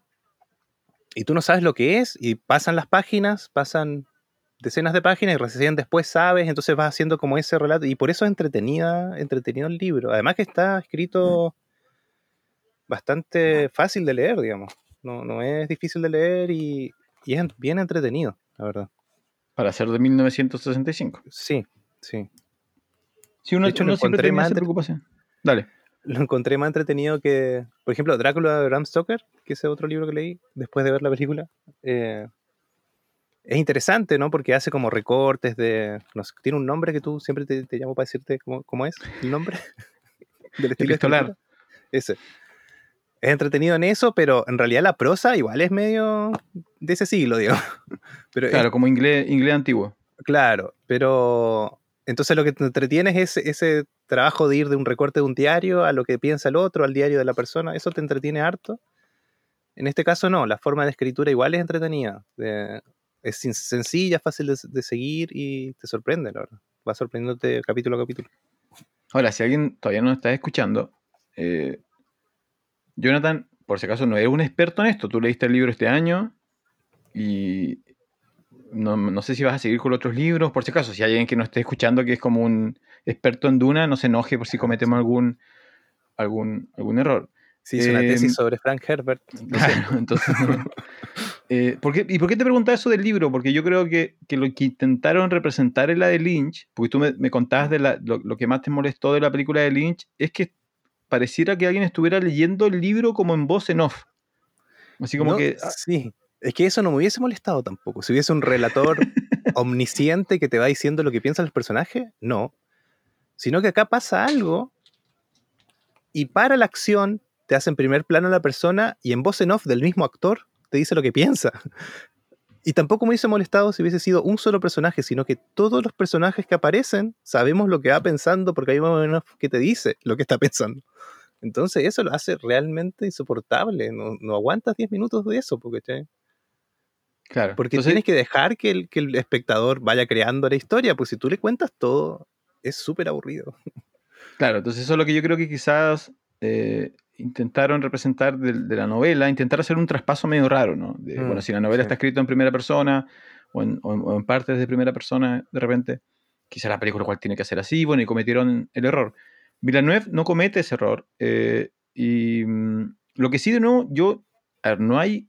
y tú no sabes lo que es, y pasan las páginas, pasan decenas de páginas y recién después sabes, entonces vas haciendo como ese relato. Y por eso es entretenida, entretenido el libro. Además que está escrito bastante fácil de leer, digamos. No, no es difícil de leer y, y es bien entretenido, la verdad. Para ser de 1965. Sí, sí. Si uno, De hecho, uno siempre encontré tiene esa preocupación. Dale. Lo encontré más entretenido que, por ejemplo, Drácula de Bram Stoker, que ese otro libro que leí después de ver la película. Eh, es interesante, ¿no? Porque hace como recortes de... No sé, tiene un nombre que tú siempre te, te llamo para decirte cómo, cómo es el nombre del estilo de Epistolar. escritura. Ese. Es entretenido en eso, pero en realidad la prosa igual es medio de ese siglo, digamos. Pero es- Claro, como inglés, inglés antiguo. Claro, pero entonces lo que te entretiene es ese trabajo de ir de un recorte de un diario a lo que piensa el otro, al diario de la persona, eso te entretiene harto. En este caso no, la forma de escritura igual es entretenida, es sencilla, fácil de, de seguir y te sorprende, la verdad. Va sorprendiéndote capítulo a capítulo. Ahora, si alguien todavía no está escuchando, eh, Jonathan, por si acaso, no eres un experto en esto. Tú leíste el libro este año y no, no sé si vas a seguir con otros libros. Por si acaso, si hay alguien que nos esté escuchando que es como un experto en Duna, no se enoje por si cometemos algún, algún, algún error. Sí, una Eh, tesis sobre Frank Herbert. Claro, entonces no, Eh, ¿por qué- ¿Y por qué te preguntaba eso del libro? Porque yo creo que, que lo que intentaron representar en la de Lynch, porque tú me, me contabas de la- lo, lo que más te molestó de la película de Lynch, es que pareciera que alguien estuviera leyendo el libro como en voz en off. Así como No, que... ah, Sí, es que eso no me hubiese molestado tampoco. Si hubiese un relator omnisciente que te va diciendo lo que piensan los personajes, no. Sino que acá pasa algo y para la acción te hace en primer plano a la persona y en voz en off del mismo actor te dice lo que piensa. Y tampoco me hubiese molestado si hubiese sido un solo personaje, sino que todos los personajes que aparecen sabemos lo que va pensando porque hay más o menos que te dice lo que está pensando. Entonces eso lo hace realmente insoportable. No, no aguantas 10 minutos de eso, porque, ¿cachai? claro. porque Entonces, tienes que dejar que el, que el espectador vaya creando la historia, pues si tú le cuentas todo, es súper aburrido. Claro, entonces eso es lo que yo creo que quizás eh, intentaron representar de, de la novela, intentar hacer un traspaso medio raro, ¿no? De, Mm, bueno, si la novela sí. está escrita en primera persona o en, o en- o en partes de primera persona, de repente, quizá la película cual tiene que hacer así, bueno, y cometieron el error. Villeneuve no comete ese error. eh, y mm, lo que sí, de nuevo, yo, a ver, no hay,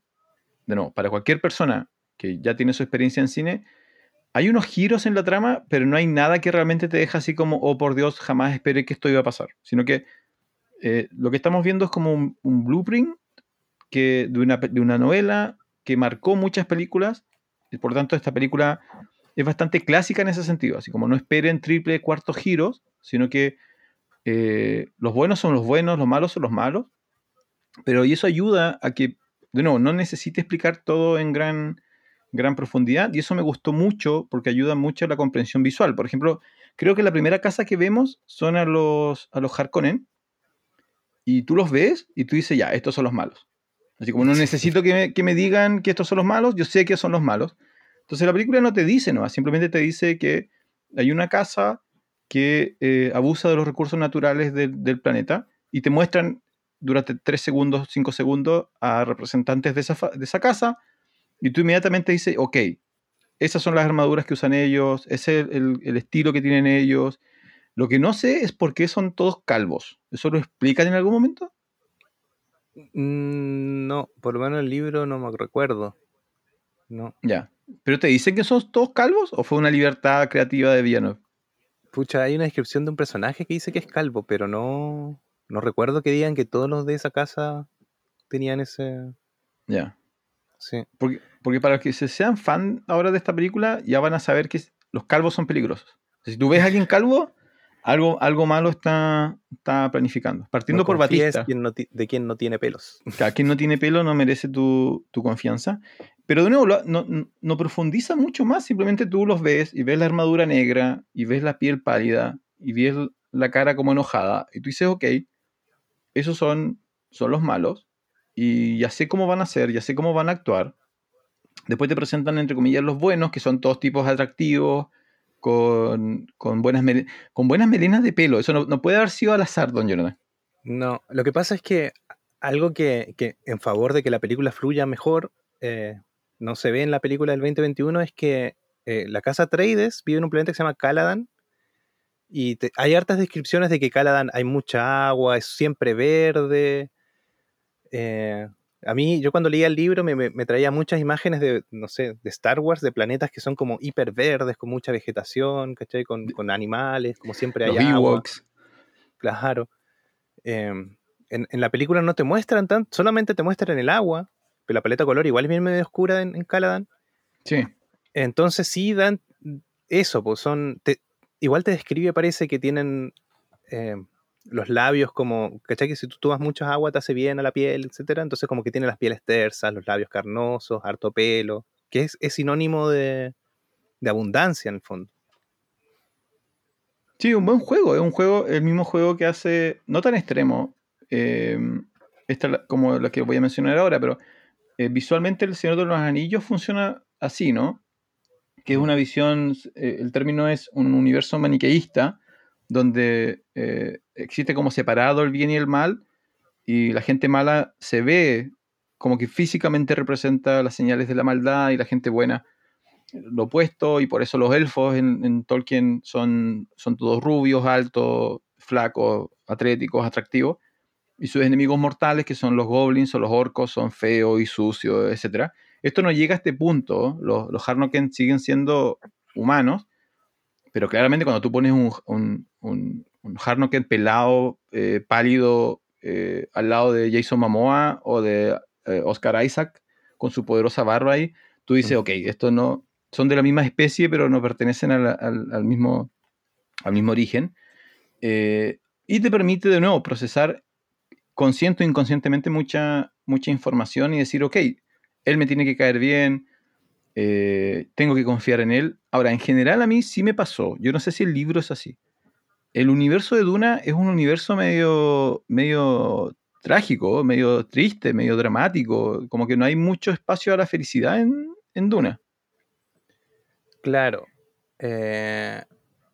de nuevo, para cualquier persona que ya tiene su experiencia en cine, hay unos giros en la trama, pero no hay nada que realmente te deja así como, oh por Dios, jamás esperé que esto iba a pasar. Sino que eh, lo que estamos viendo es como un, blueprint que, de, una, de una novela que marcó muchas películas, y por tanto esta película es bastante clásica en ese sentido, así como no esperen triple, cuartos giros, sino que eh, los buenos son los buenos, los malos son los malos, pero y eso ayuda a que, de nuevo, no necesite explicar todo en gran, gran profundidad, y eso me gustó mucho porque ayuda mucho a la comprensión visual. Por ejemplo, creo que la primera casa que vemos son a los, a los Harkonnen, y tú los ves y tú dices, ya, estos son los malos. Así como no necesito que me, que me digan que estos son los malos, yo sé que son los malos. Entonces la película no te dice, no, simplemente te dice que hay una casa que eh, abusa de los recursos naturales del- del planeta y te muestran durante 3 segundos, 5 segundos a representantes de esa, de esa casa y tú inmediatamente dices, ok, esas son las armaduras que usan ellos, ese es el, el estilo que tienen ellos. Lo que no sé es por qué son todos calvos. ¿Eso lo explican en algún momento? Mm, No, por lo menos el libro no me recuerdo. No. Ya. ¿Pero te dicen que son todos calvos o fue una libertad creativa de Villeneuve? Pucha, hay una descripción de un personaje que dice que es calvo, pero no, no recuerdo que digan que todos los de esa casa tenían ese... Ya. Sí. Porque, porque para los que se sean fan ahora de esta película, ya van a saber que los calvos son peligrosos. Si tú ves a alguien calvo, algo, algo malo está, está planificando. Partiendo No por Batista. quien no de quien no tiene pelos. Quien no tiene pelo no merece tu, tu confianza. Pero de nuevo, no- no profundiza mucho más. Simplemente tú los ves y ves la armadura negra y ves la piel pálida y ves la cara como enojada. Y tú dices, ok, esos son, son los malos y ya sé cómo van a ser, ya sé cómo van a actuar. Después te presentan, entre comillas, los buenos, que son todos tipos atractivos, con, con, buenas, con buenas melenas de pelo. Eso no, no puede haber sido al azar, don Jonathan. No, lo que pasa es que algo que, que en favor de que la película fluya mejor eh, no se ve en la película del 2021 es que eh, la casa Trades vive en un planeta que se llama Caladan y hay hartas descripciones de que Caladan hay mucha agua, es siempre verde. eh, a mí, yo cuando leía el libro me, me- me traía muchas imágenes de, no sé, de Star Wars, de planetas que son como hiper verdes, con mucha vegetación, ¿cachai? Con, con animales, como siempre hay Los agua. Claro. Eh, en, en la película no te muestran tanto, solamente te muestran el agua, pero la paleta de color igual es bien medio oscura en, en Caladan. Sí. Entonces sí dan eso, pues son. te- igual te describe, parece que tienen eh, los labios como. ¿Cachai? Que si tú tomas mucha agua te hace bien a la piel, etcétera. Entonces, como que tiene las pieles tersas, los labios carnosos, harto pelo, que es, es sinónimo de, de abundancia en el fondo. Sí, un buen juego. Es un juego, el mismo juego que hace, no tan extremo, eh, como la que voy a mencionar ahora, pero eh, visualmente el Señor de los Anillos funciona así, ¿no? Que es una visión, eh, el término es un universo maniqueísta, donde eh, existe como separado el bien y el mal, y la gente mala se ve como que físicamente representa las señales de la maldad y la gente buena lo opuesto, y por eso los elfos en, en Tolkien son, son todos rubios, altos, flacos, atléticos, atractivos, y sus enemigos mortales, que son los goblins o los orcos, son feos y sucios, etc. esto no llega a este punto, los, los siguen siendo humanos, pero claramente cuando tú pones un, un, un, un pelado, eh, pálido, eh, al lado de Jason Momoa o de eh, Oscar Isaac, con su poderosa barba ahí, tú dices, Mm. ok, estos no son de la misma especie, pero no pertenecen al, al- al mismo, al mismo origen. Y te permite de nuevo procesar consciente o inconscientemente mucha, mucha información y decir, ok, él me tiene que caer bien, eh, tengo que confiar en él. Ahora, en general a mí sí me pasó, yo no sé si el libro es así. El universo de Duna es un universo medio, medio trágico, medio triste, medio dramático, como que no hay mucho espacio a la felicidad en, en Duna. Claro. Eh,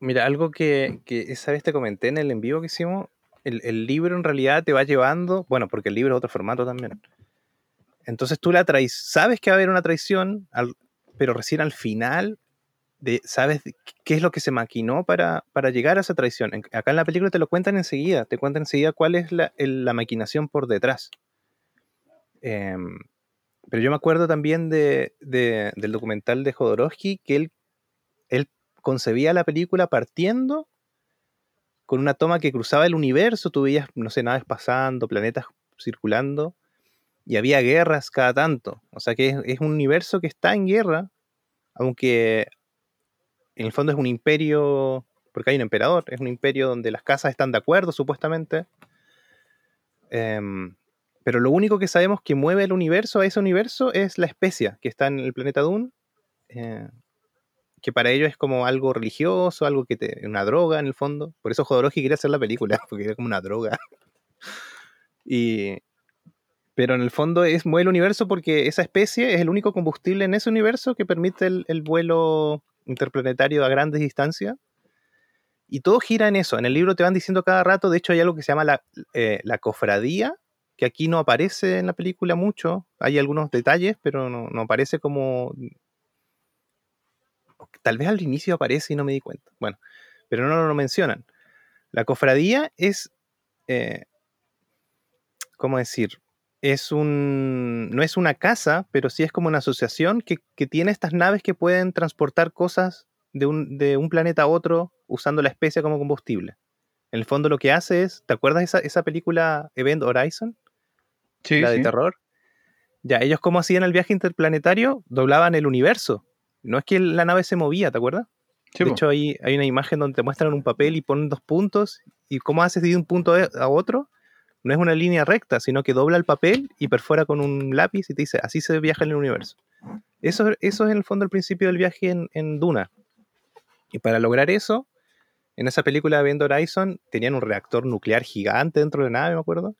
mira, algo que, que esa vez te comenté en el en vivo que hicimos, el, el libro en realidad te va llevando, bueno, porque el libro es otro formato también. Entonces tú la traes, sabes que va a haber una traición, al- pero recién al final de, sabes qué es lo que se maquinó para, para llegar a esa traición. En- acá en la película te lo cuentan enseguida, te cuentan enseguida cuál es la, la maquinación por detrás. Em, pero yo me acuerdo también de, de- del documental de Jodorowsky que él, él concebía la película partiendo con una toma que cruzaba el universo, tú veías, no sé, naves pasando, planetas circulando, y había guerras cada tanto. O sea que es, un universo que está en guerra, aunque en el fondo es un imperio, porque hay un emperador, es un imperio donde las casas están de acuerdo, supuestamente. Em, pero lo único que sabemos que mueve el universo a ese universo es la especia que está en el planeta Dune, eh, que para ellos es como algo religioso, algo que te, una droga en el fondo. Por eso Jodorowsky quería hacer la película, porque era como una droga. y, pero en el fondo es mueve el universo porque esa especie es el único combustible en ese universo que permite el, el vuelo interplanetario a grandes distancias. Y todo gira en eso. En el libro te van diciendo cada rato, de hecho hay algo que se llama la, eh, la cofradía, que aquí no aparece en la película mucho. Hay algunos detalles, pero no, no aparece como... Tal vez al inicio aparece y no me di cuenta. Bueno, pero no lo mencionan. La cofradía es... eh, ¿Cómo decir? Es un... No es una casa, pero sí es como una asociación que, que tiene estas naves que pueden transportar cosas de un, de un planeta a otro usando la especia como combustible. En el fondo lo que hace es, ¿te acuerdas esa, esa película Event Horizon? Sí, la de sí. terror. Ya, ellos como hacían el viaje interplanetario, doblaban el universo. No es que la nave se movía, ¿te acuerdas? De hecho, hay, hay una imagen donde te muestran un papel y ponen dos puntos. ¿Y cómo haces de un punto a a otro? No es una línea recta, sino que dobla el papel y perfora con un lápiz y te dice, así se viaja en el universo. Eso, eso es en el fondo el principio del viaje en, en Duna. Y para lograr eso, en esa película de Horizon tenían un reactor nuclear gigante dentro de la nave, me acuerdo.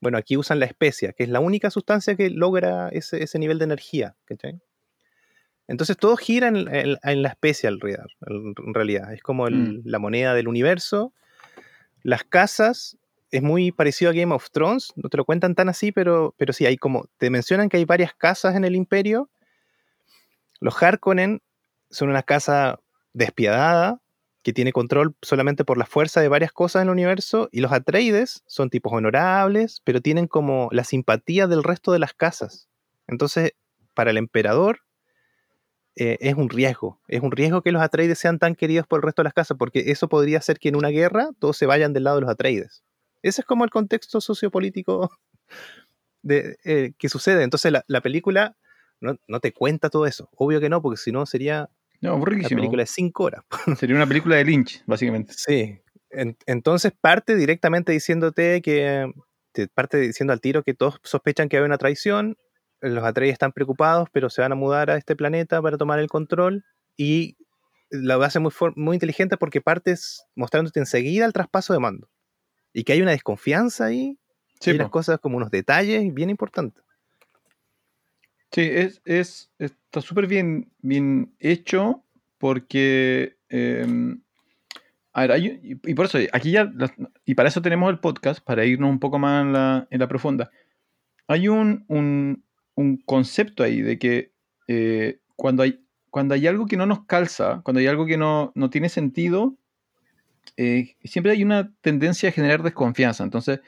Bueno, aquí usan la especia, que es la única sustancia que logra ese, ese nivel de energía. ¿cachai? Entonces todo gira en, en- en la especia en realidad, en realidad. Es como el- Mm. la moneda del universo. Las casas es muy parecido a Game of Thrones, no te lo cuentan tan así, pero, pero sí, hay como, te mencionan que hay varias casas en el imperio. Los Harkonnen son una casa despiadada que tiene control solamente por la fuerza de varias cosas en el universo y los Atreides son tipos honorables, pero tienen como la simpatía del resto de las casas. Entonces, para el emperador eh, es un riesgo, es un riesgo que los Atreides sean tan queridos por el resto de las casas, porque eso podría hacer que en una guerra todos se vayan del lado de los Atreides. Ese es como el contexto sociopolítico de, eh, que sucede. Entonces la, la película no, no te cuenta todo eso. Obvio que no, porque si no sería No, la aburridísimo. película de cinco horas. Sería una película de Lynch, básicamente. Sí. En- entonces parte directamente diciéndote que, te parte diciendo al tiro que todos sospechan que hay una traición, los Atreides están preocupados, pero se van a mudar a este planeta para tomar el control y lo hace muy inteligente porque partes mostrándote enseguida el traspaso de mando y que hay una desconfianza ahí Sí, y las po. cosas como unos detalles bien importantes. Sí, es, es, está súper bien, bien hecho porque... eh, a ver, hay- y por eso, aquí ya, las- y para eso tenemos el podcast, para irnos un poco más en la, en la profunda. Hay un, un, un concepto ahí de que eh, cuando, hay, cuando hay algo que no nos calza, cuando hay algo que no, no tiene sentido, eh, siempre hay una tendencia a generar desconfianza. Entonces,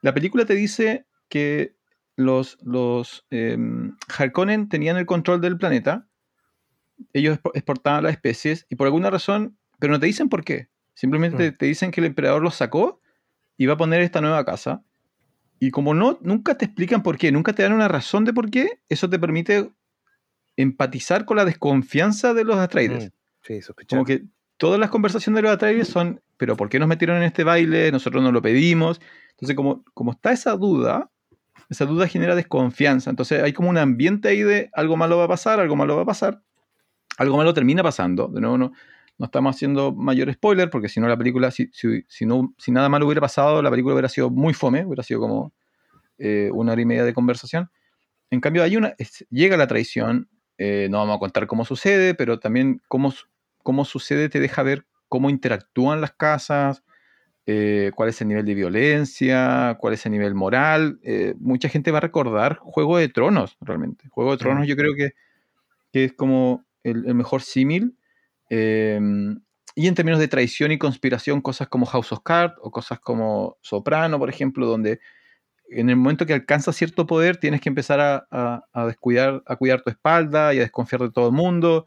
la película te dice que los, los em, Harkonnen tenían el control del planeta, ellos expo- exportaban las especies y por alguna razón, pero no te dicen por qué, simplemente Mm. te dicen que el emperador los sacó y va a poner esta nueva casa. Y como no, nunca te explican por qué, nunca te dan una razón de por qué, eso te permite empatizar con la desconfianza de los Atreides. Mm, Sí. Como que todas las conversaciones de los Atreides son, pero ¿por qué nos metieron en este baile? Nosotros no lo pedimos. Entonces, como, como está esa duda, esa duda genera desconfianza. Entonces, hay como un ambiente ahí de algo malo va a pasar, algo malo va a pasar. Algo malo termina pasando. De nuevo, no, no estamos haciendo mayor spoiler, porque si no, la película, si, si, si no, si nada malo hubiera pasado, la película hubiera sido muy fome, hubiera sido como eh, una hora y media de conversación. En cambio, hay una, es- llega la traición, eh, no vamos a contar cómo sucede, pero también cómo, cómo sucede te deja ver cómo interactúan las casas, eh, cuál es el nivel de violencia, cuál es el nivel moral. Eh, mucha gente va a recordar Juego de Tronos, realmente. Juego de Tronos yo creo que, que es como el, el mejor símil. Eh, y en términos de traición y conspiración, cosas como House of Cards o cosas como Soprano, por ejemplo, donde en el momento que alcanzas cierto poder tienes que empezar a, a- a descuidar, a cuidar tu espalda y a desconfiar de todo el mundo.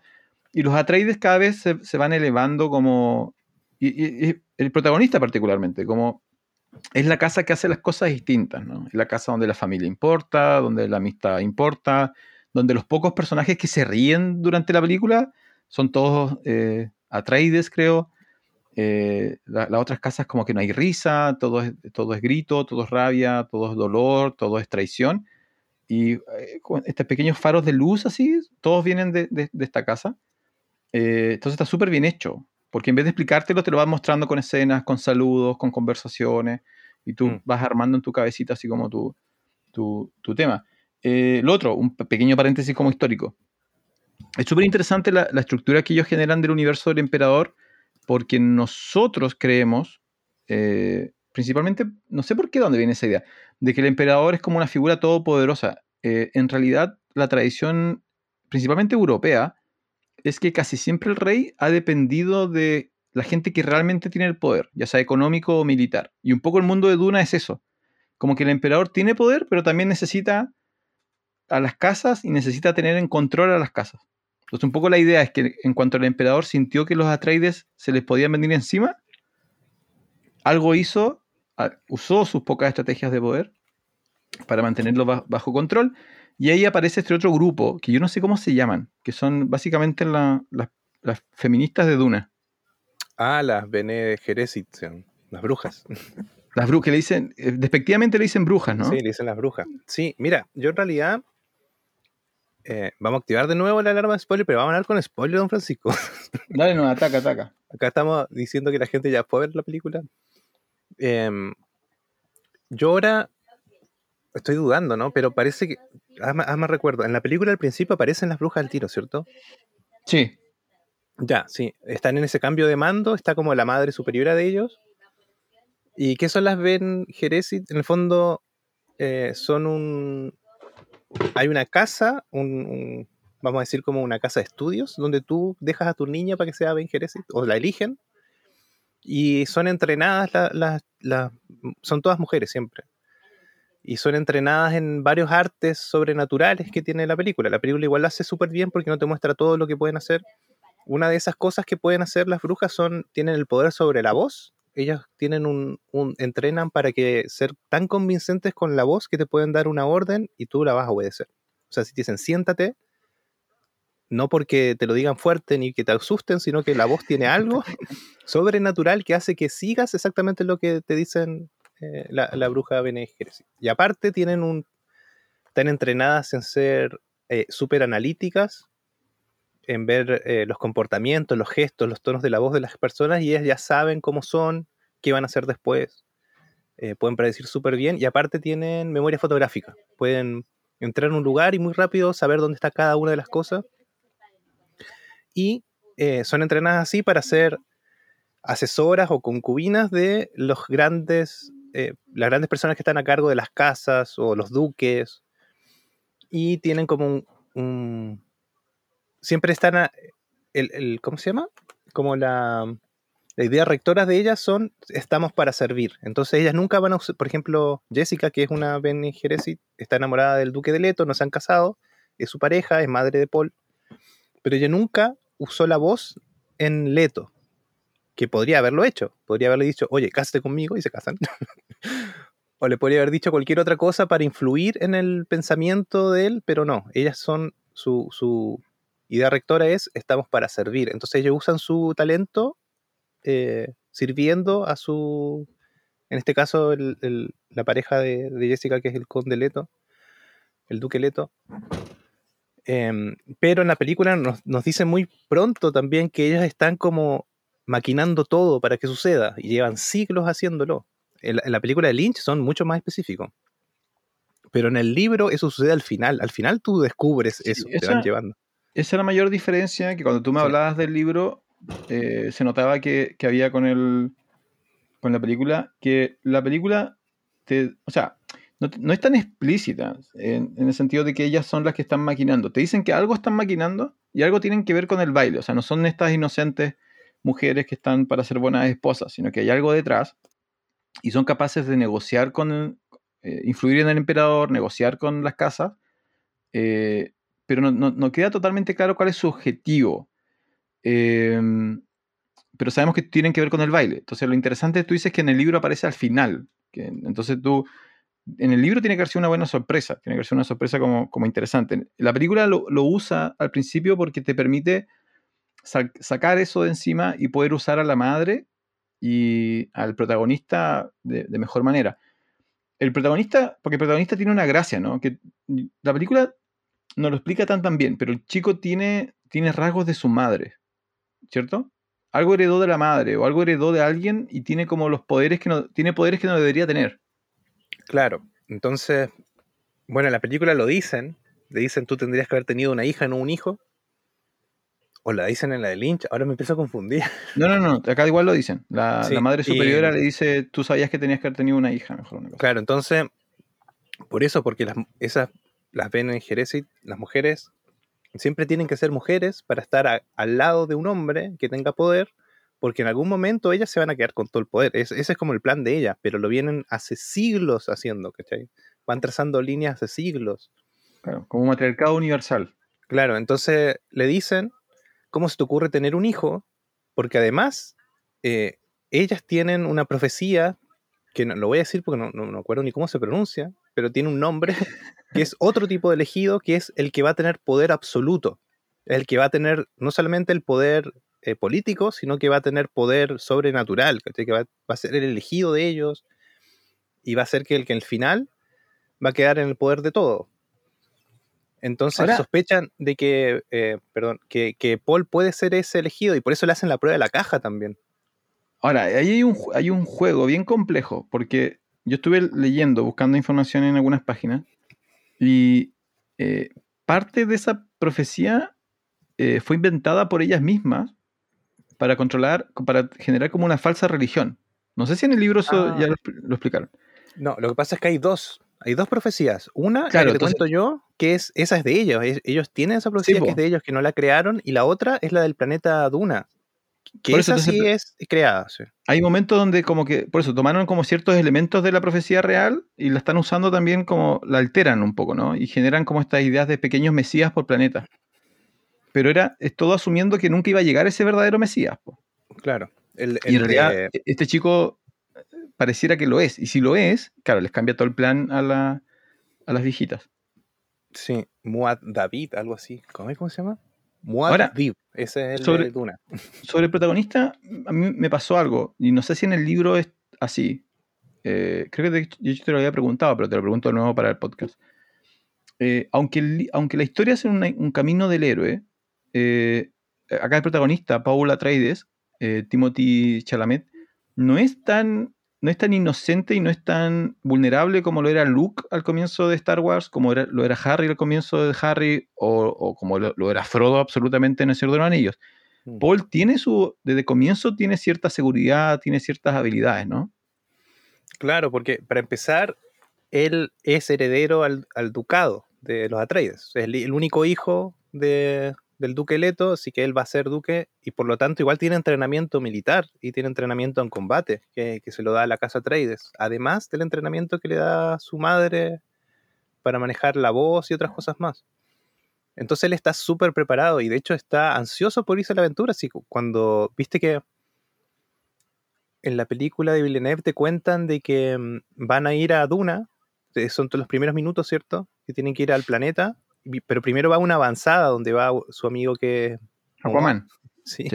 Y los Atreides cada vez se, se van elevando como... Y, y- y el protagonista particularmente, como es la casa que hace las cosas distintas, ¿no? Es la casa donde la familia importa, donde la amistad importa, donde los pocos personajes que se ríen durante la película son todos eh, Atreides, creo. Eh, la- las otras casas como que no hay risa, todo es, todo es grito, todo es rabia, todo es dolor, todo es traición. Y eh, con estos pequeños faros de luz así, todos vienen de, de- de esta casa. Eh, entonces está súper bien hecho, porque en vez de explicártelo, te lo vas mostrando con escenas, con saludos, con conversaciones, y tú Mm. vas armando en tu cabecita así como tu, tu, tu tema. Eh, lo otro, un pe- pequeño paréntesis como histórico. Es súper interesante la, la estructura que ellos generan del universo del emperador, porque nosotros creemos, eh, principalmente, no sé por qué, de dónde viene esa idea, de que el emperador es como una figura todopoderosa. Eh, en realidad, la tradición, principalmente europea, es que casi siempre el rey ha dependido de la gente que realmente tiene el poder, ya sea económico o militar. Y un poco el mundo de Duna es eso. Como que el emperador tiene poder, pero también necesita a las casas y necesita tener en control a las casas. Entonces, un poco la idea es que en cuanto el emperador sintió que los Atreides se les podían venir encima, algo hizo, usó sus pocas estrategias de poder para mantenerlo ba- bajo control. Y ahí aparece este otro grupo, que yo no sé cómo se llaman, que son básicamente la- la- las feministas de Duna. Ah, las Bene Gesserit, las brujas. Las brujas, que le dicen, eh, despectivamente le dicen brujas, ¿no? Sí, le dicen las brujas. Sí, mira, yo en realidad. eh, vamos a activar de nuevo la alarma de spoiler, pero vamos a hablar con spoiler, don Francisco. Dale, no, ataca, ataca. Acá estamos diciendo que la gente ya puede ver la película. Em, yo ahora estoy dudando, ¿no? Pero parece que. Hazme, hazme recuerdo. En la película al principio aparecen las brujas al tiro, ¿cierto? Sí, Ya, sí. Están en ese cambio de mando. Está como la madre superiora de ellos. ¿Y qué son las Ben Geresit? En el fondo, eh, son un. Hay una casa, un, un- vamos a decir como una casa de estudios, donde tú dejas a tu niña para que sea Ben Geresit, o la eligen. Y son entrenadas, la- la- la- son todas mujeres siempre. Y son entrenadas en varios artes sobrenaturales que tiene la película. La película igual lo hace súper bien porque no te muestra todo lo que pueden hacer. Una de esas cosas que pueden hacer las brujas son, tienen el poder sobre la voz. Ellas tienen un, un- entrenan para que ser tan convincentes con la voz que te pueden dar una orden y tú la vas a obedecer. O sea, si te dicen siéntate, no porque te lo digan fuerte ni que te asusten, sino que la voz tiene algo sobrenatural que hace que sigas exactamente lo que te dicen eh, la, bruja Bene. Y aparte tienen un, están entrenadas en ser eh, súper analíticas, en ver eh, los comportamientos, los gestos, los tonos de la voz de las personas y ellas ya saben cómo son, qué van a hacer después. Eh, pueden predecir súper bien y aparte tienen memoria fotográfica. Pueden entrar en un lugar y muy rápido saber dónde está cada una de las cosas. Y son entrenadas así para ser asesoras o concubinas de los grandes, eh, las grandes personas que están a cargo de las casas o los duques. Y tienen como un, siempre están el, ¿cómo se llama? Como la la idea rectora de ellas son estamos para servir. Entonces ellas nunca van a usar, por ejemplo, Jessica, que es una Bene está enamorada del duque de Leto, no se han casado, es su pareja, es madre de Paul, pero ella nunca usó la voz en Leto, que podría haberlo hecho. Podría haberle dicho, oye, cásate conmigo y se casan. o le podría haber dicho cualquier otra cosa para influir en el pensamiento de él, pero no, ellas son, su, idea rectora es, estamos para servir. Entonces ellos usan su talento eh, sirviendo a su, en este caso, la pareja de, Jessica, que es el conde Leto, el duque Leto. Eh, pero en la película nos, nos dicen muy pronto también que ellos están como maquinando todo para que suceda y llevan siglos haciéndolo. En, en la película de Lynch son mucho más específicos. Pero en el libro eso sucede al final. Al final tú descubres eso, sí, esa, te van llevando. Esa es la mayor diferencia, que cuando tú me sí. hablabas del libro, eh, se notaba que, que, había con el con la película, que la película, te, o sea, no, no es tan explícita en, en, el sentido de que ellas son las que están maquinando. Te dicen que algo están maquinando y algo tienen que ver con el baile. O sea, no son estas inocentes mujeres que están para ser buenas esposas, sino que hay algo detrás y son capaces de negociar con, eh, influir en el emperador, negociar con las casas, eh, pero no, queda totalmente claro cuál es su objetivo. Eh, pero sabemos que tienen que ver con el baile. Entonces lo interesante tú dices que en el libro aparece al final. Entonces tú, en el libro tiene que haber una buena sorpresa, tiene que haber una sorpresa como, como interesante. La película lo usa al principio porque te permite sacar eso de encima y poder usar a la madre y al protagonista de, mejor manera. El protagonista, porque el protagonista tiene una gracia, ¿no? Que la película no lo explica tan tan bien, pero el chico tiene, tiene rasgos de su madre, ¿cierto? Algo heredó de la madre o algo heredó de alguien y tiene como los poderes que no, tiene poderes que no debería tener. Claro, entonces, bueno, en la película lo dicen, le dicen tú tendrías que haber tenido una hija, no un hijo. O la dicen en la de Lynch, ahora me empiezo a confundir. No, no, no, acá igual lo dicen. La, sí, la madre superiora y... le dice, tú sabías que tenías que haber tenido una hija, mejor una cosa. Claro, entonces, por eso, porque las, esas las ven en Jerez, las mujeres siempre tienen que ser mujeres para estar a, al lado de un hombre que tenga poder, porque en algún momento ellas se van a quedar con todo el poder. Es, ese es como el plan de ellas, pero lo vienen hace siglos haciendo, ¿cachai? Van trazando líneas hace siglos. Claro, como un matriarcado universal. Claro, entonces le dicen ¿cómo se te ocurre tener un hijo? Porque además, eh, ellas tienen una profecía, que no, lo voy a decir porque no, no, no, acuerdo ni cómo se pronuncia, pero tiene un nombre, que es otro tipo de elegido, que es el que va a tener poder absoluto. El que va a tener no solamente el poder eh, político, sino que va a tener poder sobrenatural, que va, a ser el elegido de ellos y va a ser que el que al final va a quedar en el poder de todo. Entonces Ahora, sospechan de que, eh, perdón, que, que, Paul puede ser ese elegido y por eso le hacen la prueba de la caja también. Ahora, ahí hay un, hay un juego bien complejo, porque yo estuve leyendo, buscando información en algunas páginas, y eh, parte de esa profecía eh, fue inventada por ellas mismas para controlar, para generar como una falsa religión. No sé si en el libro eso ah. ya lo, lo explicaron. No, lo que pasa es que hay dos, hay dos profecías. Una, claro, la que te cuento yo, que es esa es de ellos. ellos tienen esa profecía sí, que es de ellos, que no la crearon. Y la otra es la del planeta Duna. Que por esa eso, sí es creada. Sí. Hay momentos donde como que, por eso, tomaron como ciertos elementos de la profecía real y la están usando también como, la alteran un poco, ¿no? Y generan como estas ideas de pequeños mesías por planeta. Pero era, es todo asumiendo que nunca iba a llegar ese verdadero mesías. Po. Claro. El, el y en realidad, de... este chico pareciera que lo es. Y si lo es, claro, les cambia todo el plan a, la, a las viejitas. Sí, Muad David, algo así. ¿Cómo, ¿Cómo se llama? Muad Ahora, David, ese es el sobre, de Duna. Sobre el protagonista, a mí me pasó algo, y no sé si en el libro es así. Eh, creo que te, yo te lo había preguntado, pero te lo pregunto de nuevo para el podcast. Eh, aunque, el, aunque la historia es un, un camino del héroe, eh, acá el protagonista, Paul Atreides, eh, Timothy Chalamet, no es tan no es tan inocente y no es tan vulnerable como lo era Luke al comienzo de Star Wars, como era, lo era Harry al comienzo de Harry, o, o como lo, lo, era Frodo absolutamente en El Señor de los Anillos. Mm. Paul tiene su, desde comienzo tiene cierta seguridad, tiene ciertas habilidades, ¿no? Claro, porque para empezar, él es heredero al, al ducado de los Atreides. Es el, el único hijo de, del duque Leto, así que él va a ser duque y por lo tanto igual tiene entrenamiento militar y tiene entrenamiento en combate que, que se lo da a la casa Trades, además del entrenamiento que le da su madre para manejar la voz y otras cosas más. Entonces él está súper preparado y de hecho está ansioso por irse a la aventura. Así cuando viste que en la película de Villeneuve te cuentan de que mm, van a ir a Duna, son los primeros minutos, ¿cierto? Que tienen que ir al planeta, pero primero va una avanzada donde va su amigo que... Aquaman. Sí.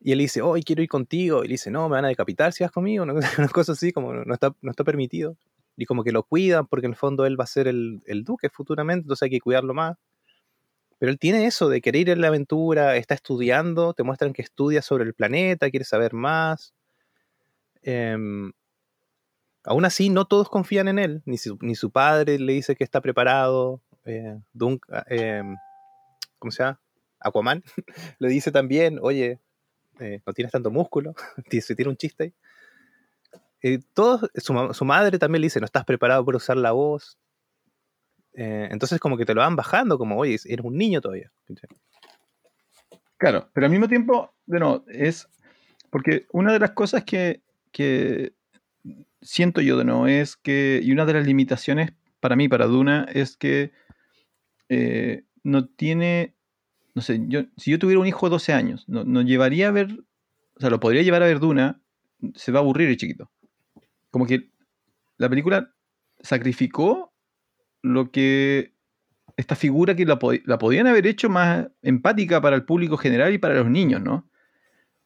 Y él dice, oh, quiero ir contigo. Y le dice, no, me van a decapitar si vas conmigo. Una, cosa así, como no está, no está permitido. Y como que lo cuidan porque en el fondo él va a ser el, el duque futuramente, entonces hay que cuidarlo más. Pero él tiene eso de querer ir en la aventura, está estudiando, te muestran que estudia sobre el planeta, quiere saber más. Em, aún así, no todos confían en él, ni su, ni su padre le dice que está preparado. Eh, Dunk, ah, em, ¿Cómo se llama? Aquaman le dice también, oye, eh, no tienes tanto músculo, se tiene un chiste ahí. Todos, su, madre también le dice, no estás preparado para usar la voz. Eh, entonces como que te lo van bajando, como, oye, eres un niño todavía. Claro, pero al mismo tiempo, de no, es porque una de las cosas que, siento yo de nuevo es que, y una de las limitaciones para mí, para Duna, es que eh, no tiene, no sé, yo, si yo tuviera un hijo de 12 años, no, no, llevaría a ver, o sea, lo podría llevar a ver Duna, se va a aburrir el chiquito. Como que la película sacrificó lo que esta figura que la, podían haber hecho más empática para el público general y para los niños, ¿no?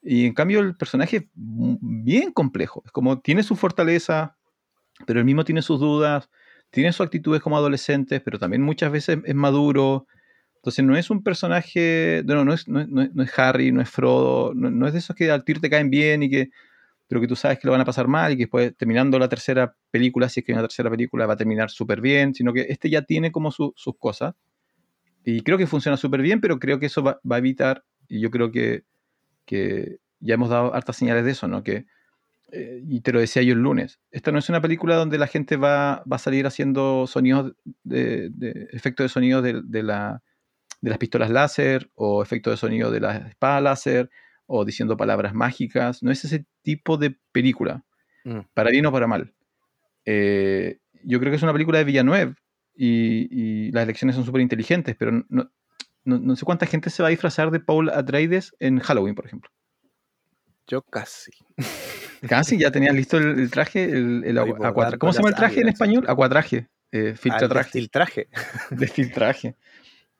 Y en cambio el personaje es bien complejo. Es como tiene su fortaleza, pero él mismo tiene sus dudas, tiene sus actitudes como adolescentes, pero también muchas veces es maduro. Entonces no es un personaje, no, no, es, no, no es Harry, no es Frodo, no, es de esos que al tir te caen bien y que pero que tú sabes que lo van a pasar mal y que después, terminando la tercera película, si es que hay una tercera película, va a terminar súper bien, sino que este ya tiene como sus cosas. Y creo que funciona súper bien, pero creo que eso va, a evitar, y yo creo que, que, ya hemos dado hartas señales de eso, ¿no? Que, eh, y te lo decía yo el lunes, esta no es una película donde la gente va, va a salir haciendo sonidos, de, de efectos de sonido de, de, la, de las pistolas láser o efectos de sonido de las espadas láser o diciendo palabras mágicas. No es ese tipo de película, mm. para bien o para mal. Eh, yo creo que es una película de Villanueva y, las elecciones son súper inteligentes, pero no, no, sé cuánta gente se va a disfrazar de Paul Atreides en Halloween, por ejemplo. Yo casi. Casi, ya tenías listo el, traje, el, ¿Cómo se llama el traje en español? Acuatraje. Eh, filtratraje. Filtraje. filtraje.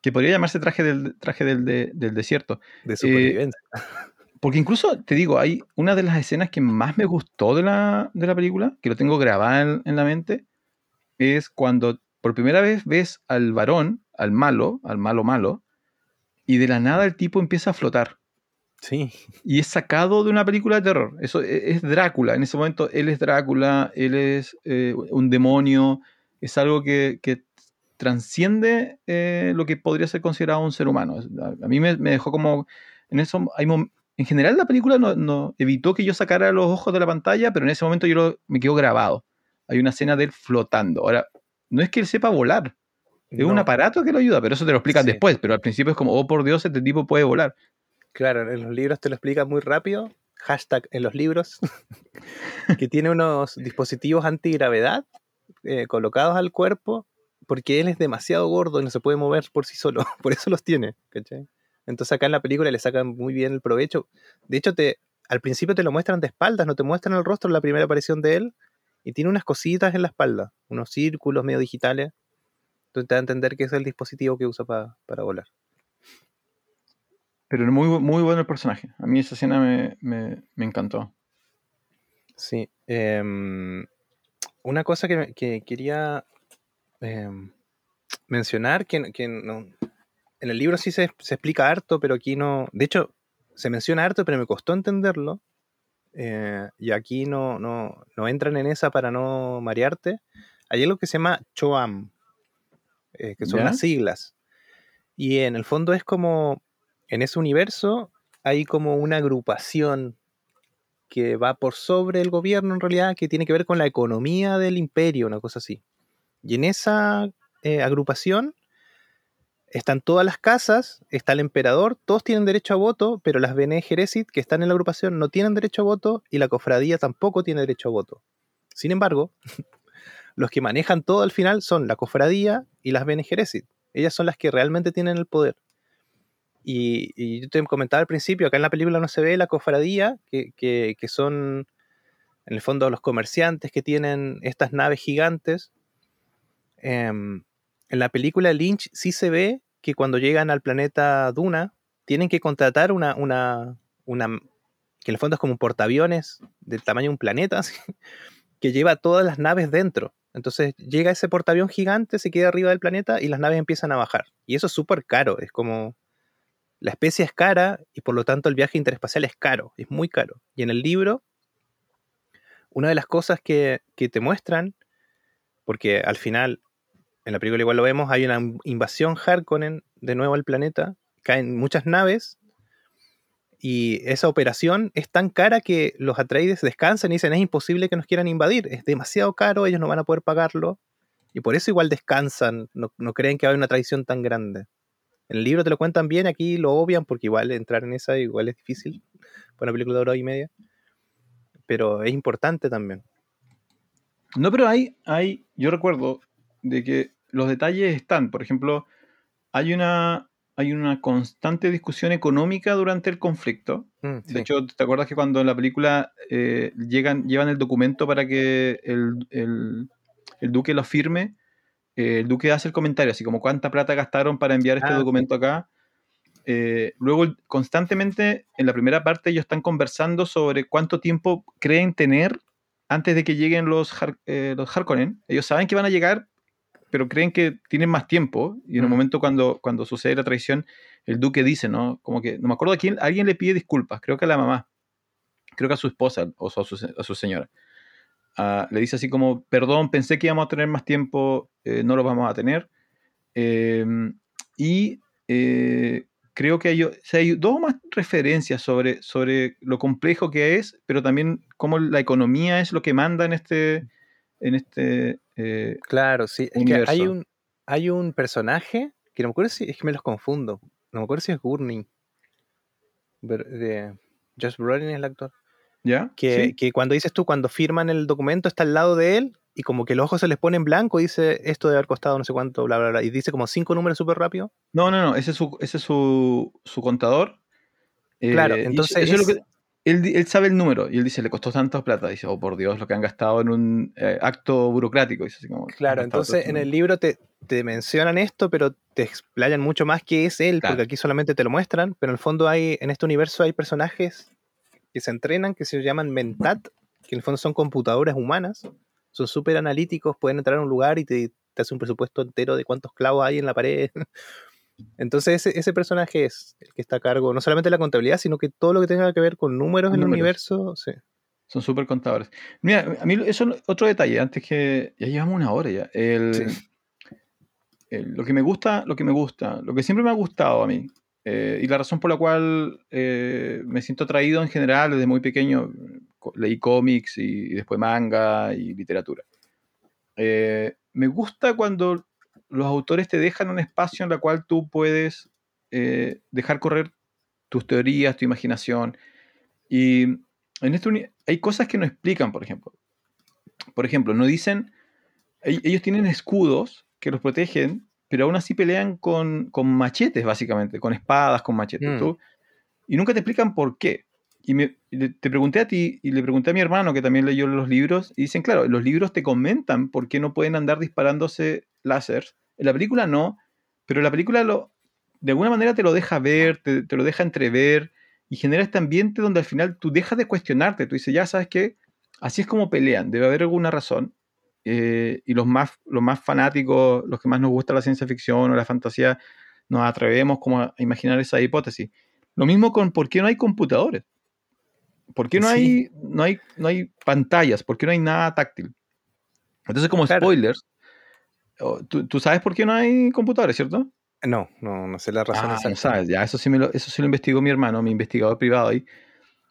Que podría llamarse traje del, traje del, del desierto. De eh, supervivencia. Porque incluso, te digo, hay una de las escenas que más me gustó de la, de la película, que lo tengo grabada en, la mente, es cuando por primera vez ves al varón, al malo, al malo malo, y de la nada el tipo empieza a flotar. Sí. Y es sacado de una película de terror. Eso e, es, Drácula. En ese momento él es Drácula, él es eh, un demonio, es algo que, que transciende eh, lo que podría ser considerado un ser humano. A, mí me, me, dejó como... En eso hay, en general la película no, evitó que yo sacara los ojos de la pantalla, pero en ese momento yo me quedo grabado. Hay una escena de él flotando. Ahora, no es que él sepa volar. Es un aparato que lo ayuda, pero eso te lo explican después. Pero al principio es como, oh por Dios, este tipo puede volar. Claro, en los libros te lo explican muy rápido. Hashtag en los libros. que tiene unos dispositivos antigravedad eh, colocados al cuerpo porque él es demasiado gordo y no se puede mover por sí solo. Por eso los tiene. ¿cachai? Entonces acá en la película le sacan muy bien el provecho. De hecho, te, al principio te lo muestran de espaldas, no te muestran el rostro en la primera aparición de él. Y tiene unas cositas en la espalda, unos círculos medio digitales. Entonces te da a entender que es el dispositivo que usa para volar. Pero muy, muy bueno el personaje. A mí esa escena me, encantó. Sí. Em, una cosa que, quería em, mencionar, que, que no, en el libro sí se, explica harto, pero aquí no. De hecho, se menciona harto, pero me costó entenderlo. Eh, y aquí no, no, no, entran en esa para no marearte. Hay algo que se llama Choam, eh, que son las siglas. Y en el fondo es como. En ese universo hay como una agrupación que va por sobre el gobierno en realidad, que tiene que ver con la economía del imperio, una cosa así. Y en esa eh, agrupación están todas las casas, está el emperador, todos tienen derecho a voto, pero las Bene que están en la agrupación no tienen derecho a voto y la cofradía tampoco tiene derecho a voto. Sin embargo, los que manejan todo al final son la cofradía y las Bene. Ellas son las que realmente tienen el poder. Y, yo te comentaba al principio, acá en la película no se ve la cofradía, que, que son en el fondo los comerciantes que tienen estas naves gigantes. Em, en la película Lynch sí se ve que cuando llegan al planeta Duna tienen que contratar una, una, una que en el fondo es como un portaaviones del tamaño de un planeta, que lleva todas las naves dentro. Entonces llega ese portaavión gigante, se queda arriba del planeta y las naves empiezan a bajar. Y eso es súper caro, es como... La especie es cara y por lo tanto el viaje interespacial es caro, es muy caro. Y en el libro una de las cosas que, te muestran, porque al final, en la película igual lo vemos, hay una invasión Harkonnen de nuevo al planeta, caen muchas naves, y esa operación es tan cara que los Atreides descansan y dicen es imposible que nos quieran invadir, es demasiado caro, ellos no van a poder pagarlo, y por eso igual descansan, no, creen que haya una traición tan grande. En el libro te lo cuentan bien, aquí lo obvian porque igual entrar en esa igual es difícil, para una película de hora y media pero es importante también. No, pero hay, hay, yo recuerdo de que los detalles están, por ejemplo, hay una, hay una constante discusión económica durante el conflicto. Mm, de hecho, ¿te acuerdas que cuando en la película eh, llegan, llevan el documento para que el, el, el duque lo firme? Eh, el duque hace el comentario, así como cuánta plata gastaron para enviar este ah, documento acá. Eh, luego, constantemente, en la primera parte, ellos están conversando sobre cuánto tiempo creen tener antes de que lleguen los, eh, los Harkonnen. Ellos saben que van a llegar, pero creen que tienen más tiempo. Y en un momento cuando, cuando sucede la traición, el duque dice, ¿no? Como que, no me acuerdo a quién, alguien le pide disculpas, creo que a la mamá, creo que a su esposa o a su, señora. Ah, le dice así como, perdón, pensé que íbamos a tener más tiempo, eh, no lo vamos a tener. Em, y creo que hay, dos más referencias sobre, sobre lo complejo que es, pero también cómo la economía es lo que manda en este, en este eh, Claro, sí. Es que hay un, hay un personaje que no me acuerdo si es que me los confundo. No me acuerdo si es Gurney. De Josh Brolin es el actor. ¿Ya? Que, que cuando dices tú, cuando firman el documento, está al lado de él y como que los ojos se les ponen blanco y dice esto debe haber costado no sé cuánto, bla, bla, bla. Y dice como cinco números súper rápido. No, no, no, ese es su, ese es su, contador. Claro, eh, entonces. él, sabe el número y él dice, le costó tantas plata. Dice, oh por Dios, lo que han gastado en un eh, acto burocrático. Dice, así como, claro, entonces en el libro te, mencionan esto, pero te explayan mucho más que es él, porque aquí solamente te lo muestran. Pero en el fondo hay, en este universo hay personajes que se entrenan, que se llaman Mentat, que en el fondo son computadoras humanas son súper analíticos, pueden entrar a un lugar y te, te hace un presupuesto entero de cuántos clavos hay en la pared. Entonces ese, personaje es el que está a cargo no solamente de la contabilidad, sino que todo lo que tenga que ver con números, en el universo. Sí. Son súper contadores. Mira, a mí eso es otro detalle, antes que ya llevamos una hora ya. El, lo que me gusta, lo que me gusta, lo que siempre me ha gustado a mí, eh, y la razón por la cual eh, me siento atraído en general desde muy pequeño, leí cómics y, después manga y literatura. Eh, me gusta cuando los autores te dejan un espacio en el cual tú puedes eh, dejar correr tus teorías, tu imaginación. Y en este hay cosas que no explican, por ejemplo. Por ejemplo, no dicen, ellos tienen escudos que los protegen, pero aún así pelean con, machetes, básicamente, con espadas, con machetes. Mm. y nunca te explican por qué. Y, te pregunté a ti y le pregunté a mi hermano que también leyó los libros y dicen, claro, los libros te comentan por qué no pueden andar disparándose láseres. En la película no, pero la película lo, de alguna manera te lo deja ver, te, lo deja entrever y genera este ambiente donde al final tú dejas de cuestionarte, tú dices, ya sabes que así es como pelean, debe haber alguna razón. Eh, y los más, los más fanáticos, los que más nos gusta la ciencia ficción o la fantasía, nos atrevemos como a imaginar esa hipótesis. Lo mismo con por qué no hay computadores. ¿Por qué no, hay, no, hay, no hay pantallas? ¿Por qué no hay nada táctil? Entonces, como spoilers, ¿tú, sabes por qué no hay computadores, cierto? No, no, no sé la razón. Ah, no sabes, ya, eso sí, me lo, eso sí lo investigó mi hermano, mi investigador privado ahí.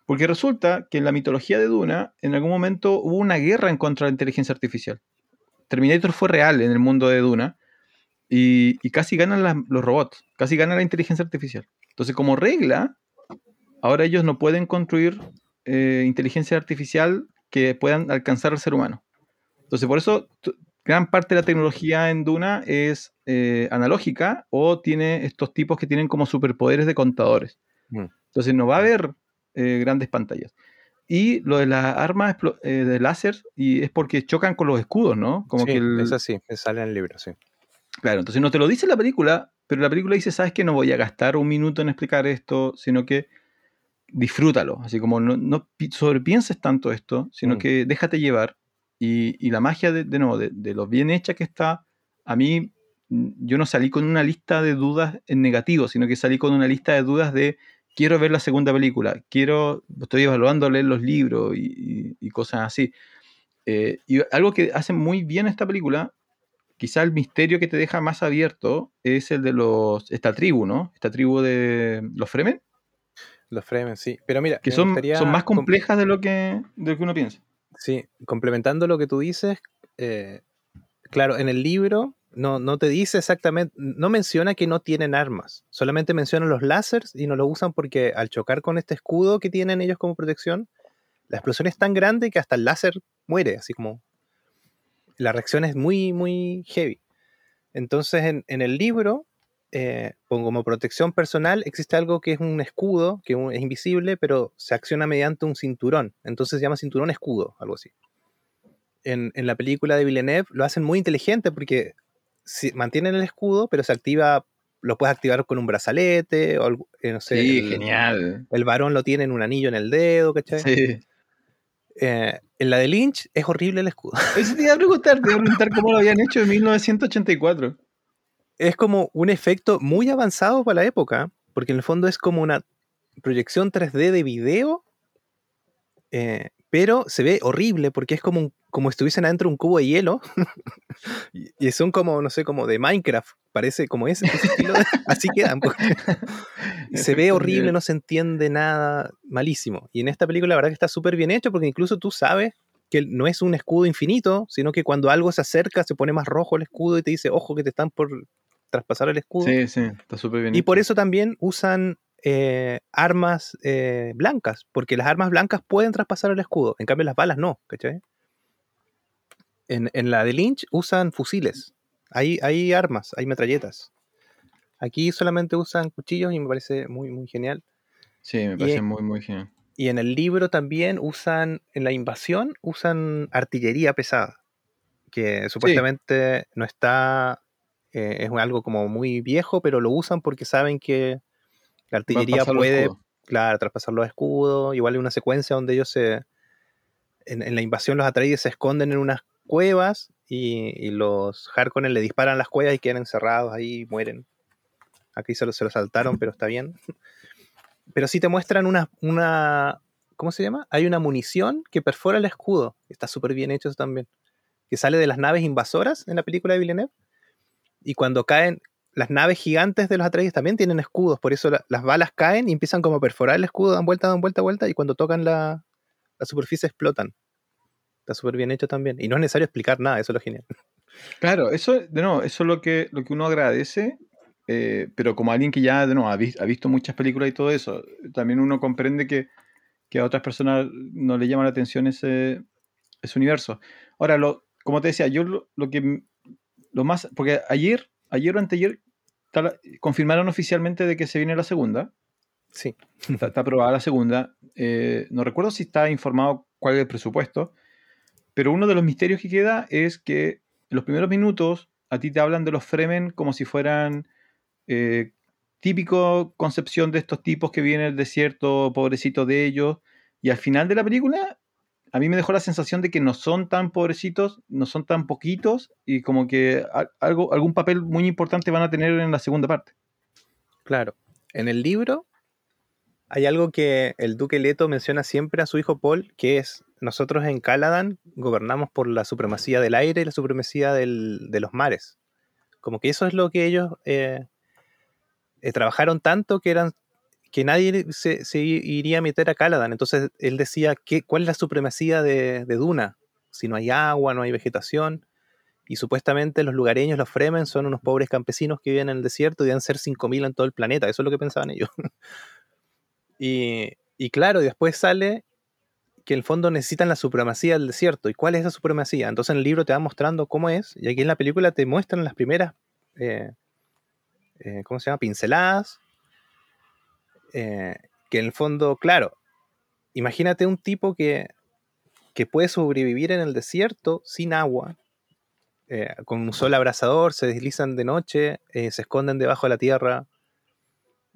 Porque resulta que en la mitología de Duna, en algún momento hubo una guerra en contra de la inteligencia artificial. Terminator fue real en el mundo de Duna. y, y casi ganan los robots, casi gana la inteligencia artificial. Entonces, como regla, ahora ellos no pueden construir eh, inteligencia artificial que puedan alcanzar al ser humano. Entonces, por eso gran parte de la tecnología en Duna es eh, analógica o tiene estos tipos que tienen como superpoderes de contadores. Mm. Entonces, no va a haber eh, grandes pantallas. Y lo de las armas eh, de láser y es porque chocan con los escudos, ¿no? Como sí, que el- eso sí, me sale en el libro, sí. Claro, entonces no te lo dice la película, pero la película dice, sabes que no voy a gastar un minuto en explicar esto, sino que disfrútalo, así como no, no pi- sobrepienses tanto esto, sino Mm. que déjate llevar. Y, y la magia de, de nuevo, de, de lo bien hecha que está, a mí mm, yo no salí con una lista de dudas en negativo, sino que salí con una lista de dudas de quiero ver la segunda película, quiero, estoy evaluando leer los libros y, y- y cosas así. Eh, y algo que hace muy bien esta película, quizá el misterio que te deja más abierto es el de los esta tribu, ¿no? Esta tribu de los Fremen, Los Fremen, sí. Pero mira, que son, más com- complejas de lo que, de lo que uno piensa. Sí, complementando lo que tú dices, eh, claro, en el libro no, no te dice exactamente, no menciona que no tienen armas, solamente menciona los láseres y no lo usan porque al chocar con este escudo que tienen ellos como protección, la explosión es tan grande que hasta el láser muere, así como la reacción es muy, muy heavy. Entonces en, el libro, eh, como protección personal, existe algo que es un escudo, que es invisible, pero se acciona mediante un cinturón. Entonces se llama cinturón escudo, algo así. En la película de Villeneuve lo hacen muy inteligente porque si, mantienen el escudo, pero se activa, lo puedes activar con un brazalete, o algo- eh, no sé. Sí, el, genial. El varón lo tiene en un anillo en el dedo, ¿cachai? Sí. Eh, en la de Lynch es horrible el escudo. Eso te iba a preguntar, te iba a preguntar cómo lo habían hecho en 1984. es como un efecto muy avanzado para la época, porque en el fondo es como una proyección 3D de video, eh, pero se ve horrible porque es como, un- como estuviesen adentro de un cubo de hielo y, son como, no sé, como de Minecraft, parece como ese, ese estilo, de- así quedan. porque se ve horrible, no se entiende nada, malísimo. Y en esta película la verdad que está súper bien hecho porque incluso tú sabes que no es un escudo infinito, sino que cuando algo se acerca se pone más rojo el escudo y te dice, ojo que te están por traspasar el escudo. Sí, sí, está súper bien. Y hecho. por eso también usan eh, armas eh, blancas, porque las armas blancas pueden traspasar el escudo, en cambio las balas no, ¿cachai? En, en la de Lynch usan fusiles, hay, hay armas, hay metralletas. Aquí solamente usan cuchillos y me parece muy, muy genial. Sí, me parece y- muy, muy genial. Y en el libro también usan, en la invasión, usan artillería pesada, que supuestamente no está, eh, es algo como muy viejo, pero lo usan porque saben que la artillería puede, claro, traspasar los escudos. Igual hay una secuencia donde ellos se, en, en la invasión los Atreides se esconden en unas cuevas y, y los Harkonnen le disparan las cuevas y quedan encerrados ahí y mueren. Aquí se lo, se lo saltaron, pero está bien. Pero sí te muestran una, una, ¿cómo se llama? Hay una munición que perfora el escudo. Está súper bien hecho eso también. Que sale de las naves invasoras en la película de Villeneuve. Y cuando caen, las naves gigantes de los Atreides también tienen escudos. Por eso la- las balas caen y empiezan como a perforar el escudo, dan vuelta, dan vuelta, vuelta. Y cuando tocan la, la superficie explotan. Está súper bien hecho también. Y no es necesario explicar nada, eso es lo genial. Claro, eso, de nuevo, eso es lo que, lo que uno agradece, eh, pero como alguien que ya, de ha, ha visto muchas películas y todo eso, también uno comprende que, que a otras personas no le llama la atención ese, ese universo. Ahora, lo, como te decía, yo lo, lo que, lo más, porque ayer, ayer o anteayer, confirmaron oficialmente de que se viene la segunda, Sí. está, está aprobada la segunda, eh, no recuerdo si está informado cuál es el presupuesto, pero uno de los misterios que queda es que en los primeros minutos a ti te hablan de los Fremen como si fueran eh, típico concepción de estos tipos que vienen del desierto, pobrecitos de ellos, y al final de la película a mí me dejó la sensación de que no son tan pobrecitos, no son tan poquitos, y como que algo, algún papel muy importante van a tener en la segunda parte. Claro. En el libro hay algo que el duque Leto menciona siempre a su hijo Paul, que es nosotros en Caladan gobernamos por la supremacía del aire y la supremacía del- de los mares. Como que eso es lo que ellos eh, eh, trabajaron tanto que eran que nadie se, iría a meter a Caladan. Entonces él decía, ¿qué, ¿cuál es la supremacía de, Duna? Si no hay agua, no hay vegetación. Y supuestamente los lugareños, los Fremen, son unos pobres campesinos que viven en el desierto y deben ser 5.000 en todo el planeta. Eso es lo que pensaban ellos. y, y claro, después sale que en el fondo necesitan la supremacía del desierto. ¿Y cuál es esa supremacía? Entonces en el libro te va mostrando cómo es, y aquí en la película te muestran las primeras, eh, eh, ¿cómo se llama? Pinceladas. Eh, que en el fondo, claro, imagínate un tipo que, que puede sobrevivir en el desierto sin agua, eh, con un sol abrasador, se deslizan de noche, eh, se esconden debajo de la tierra.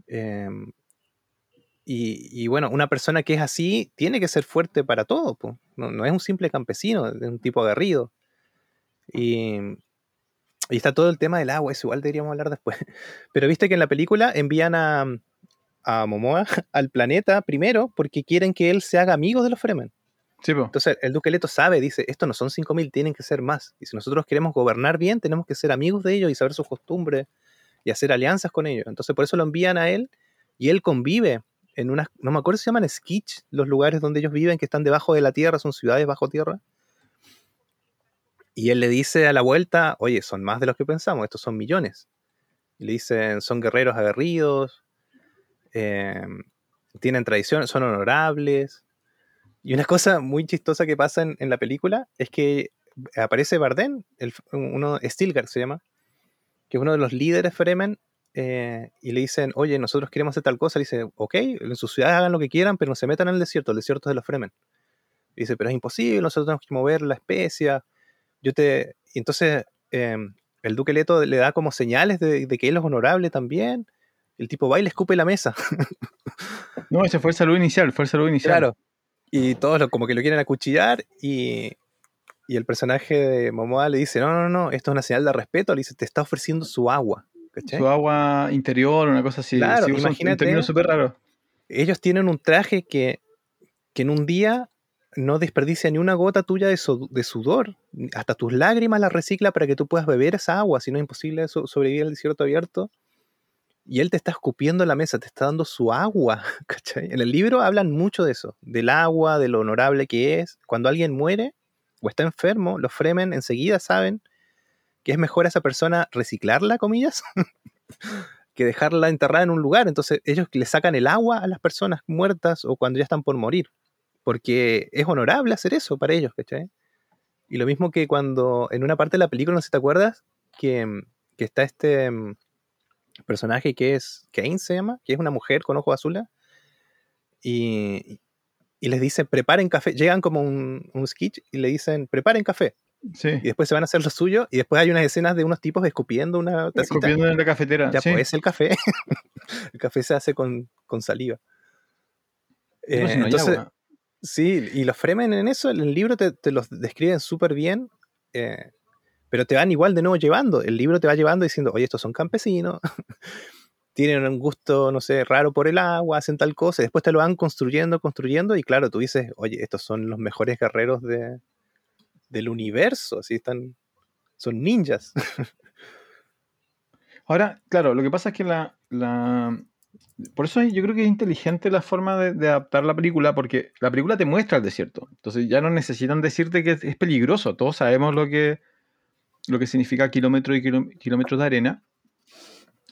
em, y, bueno, una persona que es así tiene que ser fuerte para todo. No, no es un simple campesino, es un tipo aguerrido. Y, y está todo el tema del agua, eso igual deberíamos hablar después. Pero viste que en la película envían a, a Momoa al planeta primero porque quieren que él se haga amigo de los Fremen. Sí. Entonces el Duque Leto sabe, dice, estos no son 5.000, tienen que ser más. Y si nosotros queremos gobernar bien, tenemos que ser amigos de ellos y saber sus costumbres y hacer alianzas con ellos. Entonces por eso lo envían a él y él convive en unas, no me acuerdo si se llaman Skitch, los lugares donde ellos viven, que están debajo de la tierra, son ciudades bajo tierra. Y él le dice a la vuelta, oye, son más de los que pensamos, estos son millones. Y le dicen, son guerreros aguerridos, eh, tienen tradiciones, son honorables. Y una cosa muy chistosa que pasa en, la película es que aparece Barden, el, uno, Stilgar se llama, que es uno de los líderes Fremen, eh, y le dicen, oye, nosotros queremos hacer tal cosa. Le dice, ok, en sus ciudades hagan lo que quieran, pero no se metan en el desierto, el desierto es de los Fremen. Y dice, pero es imposible, nosotros tenemos que mover la especia. Yo te... Y entonces eh, el Duque Leto le da como señales de, de que él es honorable también. El tipo va y le escupe la mesa. No, ese fue el saludo inicial, fue el saludo inicial. Claro. Y todos lo- como que lo quieren acuchillar y, y el personaje de Momoa le dice, no, no, no, esto es una señal de respeto. Le dice, te está ofreciendo su agua. Su agua interior, una cosa así. Claro, Sí, imagínate. Un súper raro. Ellos tienen un traje que, que en un día no desperdicia ni una gota tuya de, so- de sudor. Hasta tus lágrimas las recicla para que tú puedas beber esa agua, si no es imposible so- sobrevivir al desierto abierto. Y él te está escupiendo en la mesa, te está dando su agua. ¿cachai? En el libro hablan mucho de eso, del agua, de lo honorable que es. Cuando alguien muere o está enfermo, los Fremen enseguida saben que es mejor a esa persona reciclarla, comillas, que dejarla enterrada en un lugar. Entonces ellos le sacan el agua a las personas muertas o cuando ya están por morir. Porque es honorable hacer eso para ellos, ¿cachai? Y lo mismo que cuando en una parte de la película, no sé si te acuerdas, que, que está este mm, personaje que es Kane se llama, que es una mujer con ojos azules, y, y les dicen, preparen café, llegan como un, un sketch y le dicen, preparen café, Sí. y después se van a hacer lo suyo, y después hay unas escenas de unos tipos escupiendo una tacita. Escupiendo en la cafetera. Ya sí. pues el café. el café se hace con, con saliva. No, si Eh, no entonces, agua. sí, y los Fremen en eso, en el libro te, te los describen súper bien, eh, pero te van igual de nuevo llevando. El libro te va llevando diciendo, oye, estos son campesinos, tienen un gusto, no sé, raro por el agua, hacen tal cosa, después te lo van construyendo, construyendo, y claro, tú dices, oye, estos son los mejores guerreros de, del universo, así están, son ninjas. Ahora, claro, lo que pasa es que la, la- Por eso yo creo que es inteligente la forma de, adaptar la película, porque la película te muestra el desierto. Entonces ya no necesitan decirte que es peligroso. Todos sabemos lo que, lo que significa kilómetros y kiló- kilómetros de arena.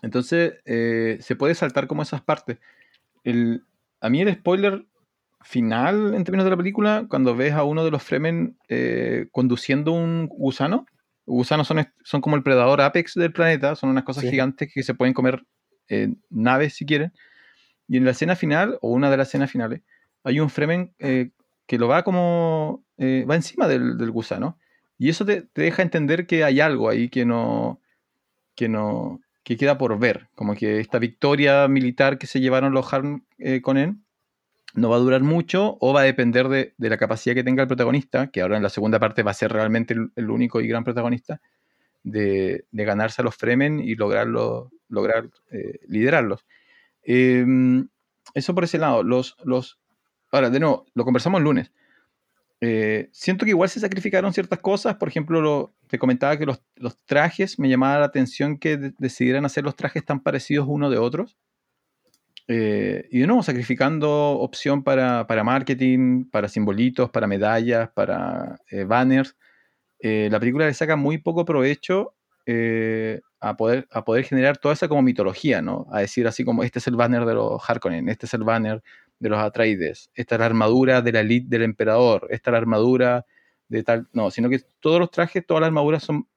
Entonces eh, se puede saltar como esas partes. El, a mí el spoiler final, en términos de la película, cuando ves a uno de los Fremen eh, conduciendo un gusano, gusanos son, son como el predador apex del planeta, son unas cosas Sí. gigantes que se pueden comer eh, naves si quieren. Y en la escena final, o una de las escenas finales, hay un Fremen eh, que lo va como. eh, va encima del, del gusano. Y eso te, deja entender que hay algo ahí que no. que no. que queda por ver. Como que esta victoria militar que se llevaron los Harn eh, con él no va a durar mucho o va a depender de, de la capacidad que tenga el protagonista, que ahora en la segunda parte va a ser realmente el, único y gran protagonista, de, de ganarse a los Fremen y lograrlo, lograr eh, liderarlos. Eh, eso por ese lado. Los, los, ahora, de nuevo, lo conversamos el lunes. Eh, siento que igual se sacrificaron ciertas cosas. Por ejemplo, lo- te comentaba que los, los trajes, me llamaba la atención que de- decidieran hacer los trajes tan parecidos uno de otros. Eh, y de nuevo, sacrificando opción para, para marketing, para simbolitos, para medallas, para eh, banners. eh, la película le saca muy poco provecho eh, a, poder, a poder generar toda esa como mitología, ¿no? A decir así como, este es el banner de los Harkonnen, este es el banner de los Atreides, esta es la armadura de la elite del emperador, esta es la armadura de tal... No, sino que todos los trajes, todas las armaduras son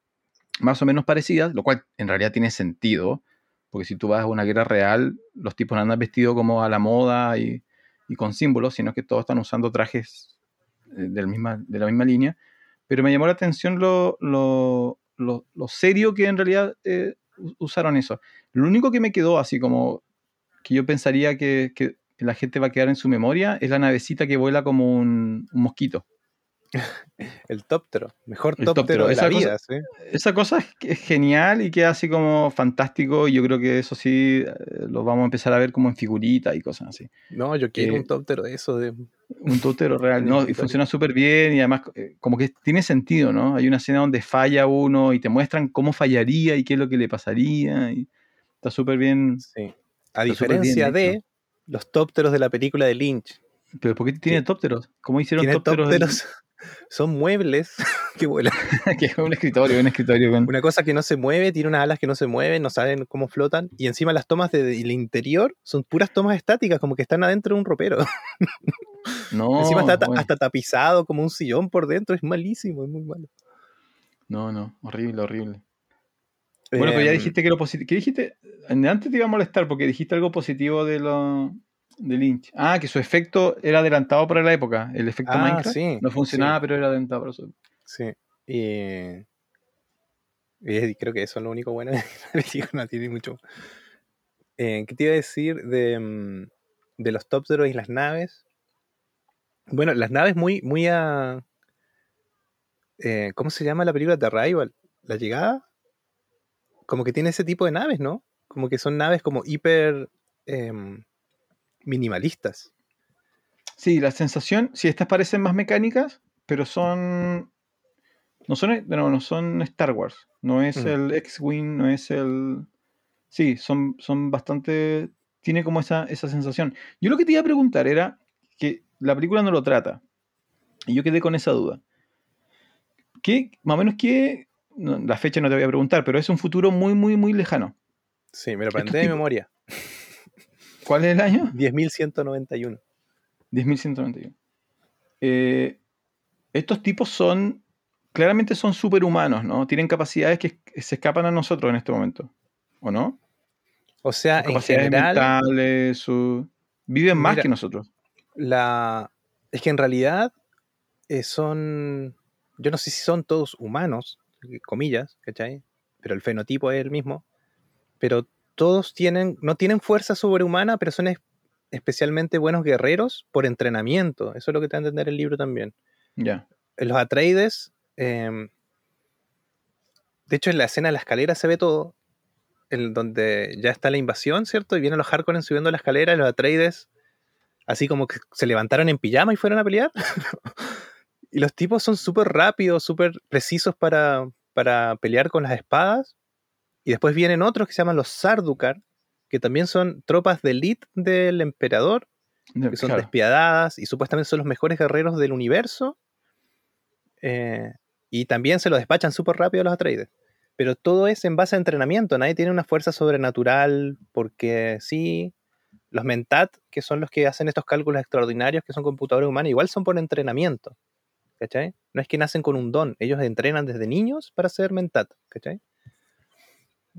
más o menos parecidas, lo cual en realidad tiene sentido, porque si tú vas a una guerra real, los tipos no andan vestidos como a la moda y, y con símbolos, sino que todos están usando trajes eh, de la misma, de la misma línea. Pero me llamó la atención lo, lo, lo, lo serio que en realidad eh, usaron eso. Lo único que me quedó así como que yo pensaría que, que la gente va a quedar en su memoria es la navecita que vuela como un, un mosquito. El tóptero, mejor tóptero tóptero, de la esa cosa- vida, sí. Esa cosa es, genial y queda así como fantástico. Y yo creo que eso sí eh, lo vamos a empezar a ver como en figuritas y cosas así. No, yo quiero Eh, un tóptero de eso. De... Un tóptero real, ¿no? Y funciona súper bien y además eh, como que tiene sentido, ¿no? Hay una escena donde falla uno y te muestran cómo fallaría y qué es lo que le pasaría. Y está súper bien. Sí. A bien diferencia de los tópteros de la película de Lynch. Pero ¿por qué tiene tópteros? ¿Cómo hicieron Tiene tópteros? son muebles que vuelan. que es un escritorio, un escritorio con... Una cosa que no se mueve, tiene unas alas que no se mueven, no saben cómo flotan. Y encima las tomas de- del interior son puras tomas estáticas, como que están adentro de un ropero. No, encima está bueno. hasta tapizado como un sillón por dentro. Es malísimo, es muy malo. no, no, horrible, horrible. Bueno, pero ya Em, dijiste que lo positivo. ¿Qué dijiste? Antes te iba a molestar porque dijiste algo positivo de lo de Lynch. Ah, que su efecto era adelantado para la época. El efecto Ah, Minecraft sí, no funcionaba, sí. pero era adelantado para su Sí. Y, y creo que eso es lo único bueno de la película, tiene mucho. Eh, ¿Qué te iba a decir de, mm, de los tópteros y las naves? Bueno, las naves muy, muy a. eh, ¿Cómo se llama la película de Arrival? ¿La llegada? Como que tiene ese tipo de naves, ¿no? Como que son naves como hiper em, minimalistas. Sí, la sensación, sí, estas parecen más mecánicas, pero son. No son, no, no son Star Wars. No es Mm. el X-Wing, no es el. Sí, son, son bastante. Tiene como esa, esa sensación. Yo lo que te iba a preguntar era que la película no lo trata. Y yo quedé con esa duda. ¿Qué, más o menos, qué. No, la fecha no te voy a preguntar, pero es un futuro muy, muy, muy lejano. Sí, me lo planteé de memoria. ¿Cuál es el año? 10.191. 10.191. Eh, estos tipos son, claramente son superhumanos, ¿no? Tienen capacidades que se escapan a nosotros en este momento, ¿o no? O sea, en general, mentales, su- viven más Mira, que nosotros. la... es que en realidad eh, son, yo no sé si son todos humanos, comillas, ¿cachai? Pero el fenotipo es el mismo. Pero todos tienen, no tienen fuerza sobrehumana, pero son es- especialmente buenos guerreros por entrenamiento. Eso es lo que te va a entender el libro también. Ya. En los Atreides, em, de hecho en la escena de la escalera se ve todo, en donde ya está la invasión, ¿cierto? Y vienen los Harkonnen subiendo la escalera y los Atreides, así como que se levantaron en pijama y fueron a pelear. y los tipos son súper rápidos, súper precisos para, para pelear con las espadas. Y después vienen otros que se llaman los Sardukar, que también son tropas de elite del emperador que son Claro. despiadadas y supuestamente son los mejores guerreros del universo. Eh, y también se lo despachan súper rápido a los Atreides. Pero todo es en base a entrenamiento. Nadie tiene una fuerza sobrenatural porque sí. Los Mentat, que son los que hacen estos cálculos extraordinarios, que son computadores humanos, igual son por entrenamiento. ¿Cachai? No es que nacen con un don. Ellos entrenan desde niños para ser Mentat. ¿Cachai?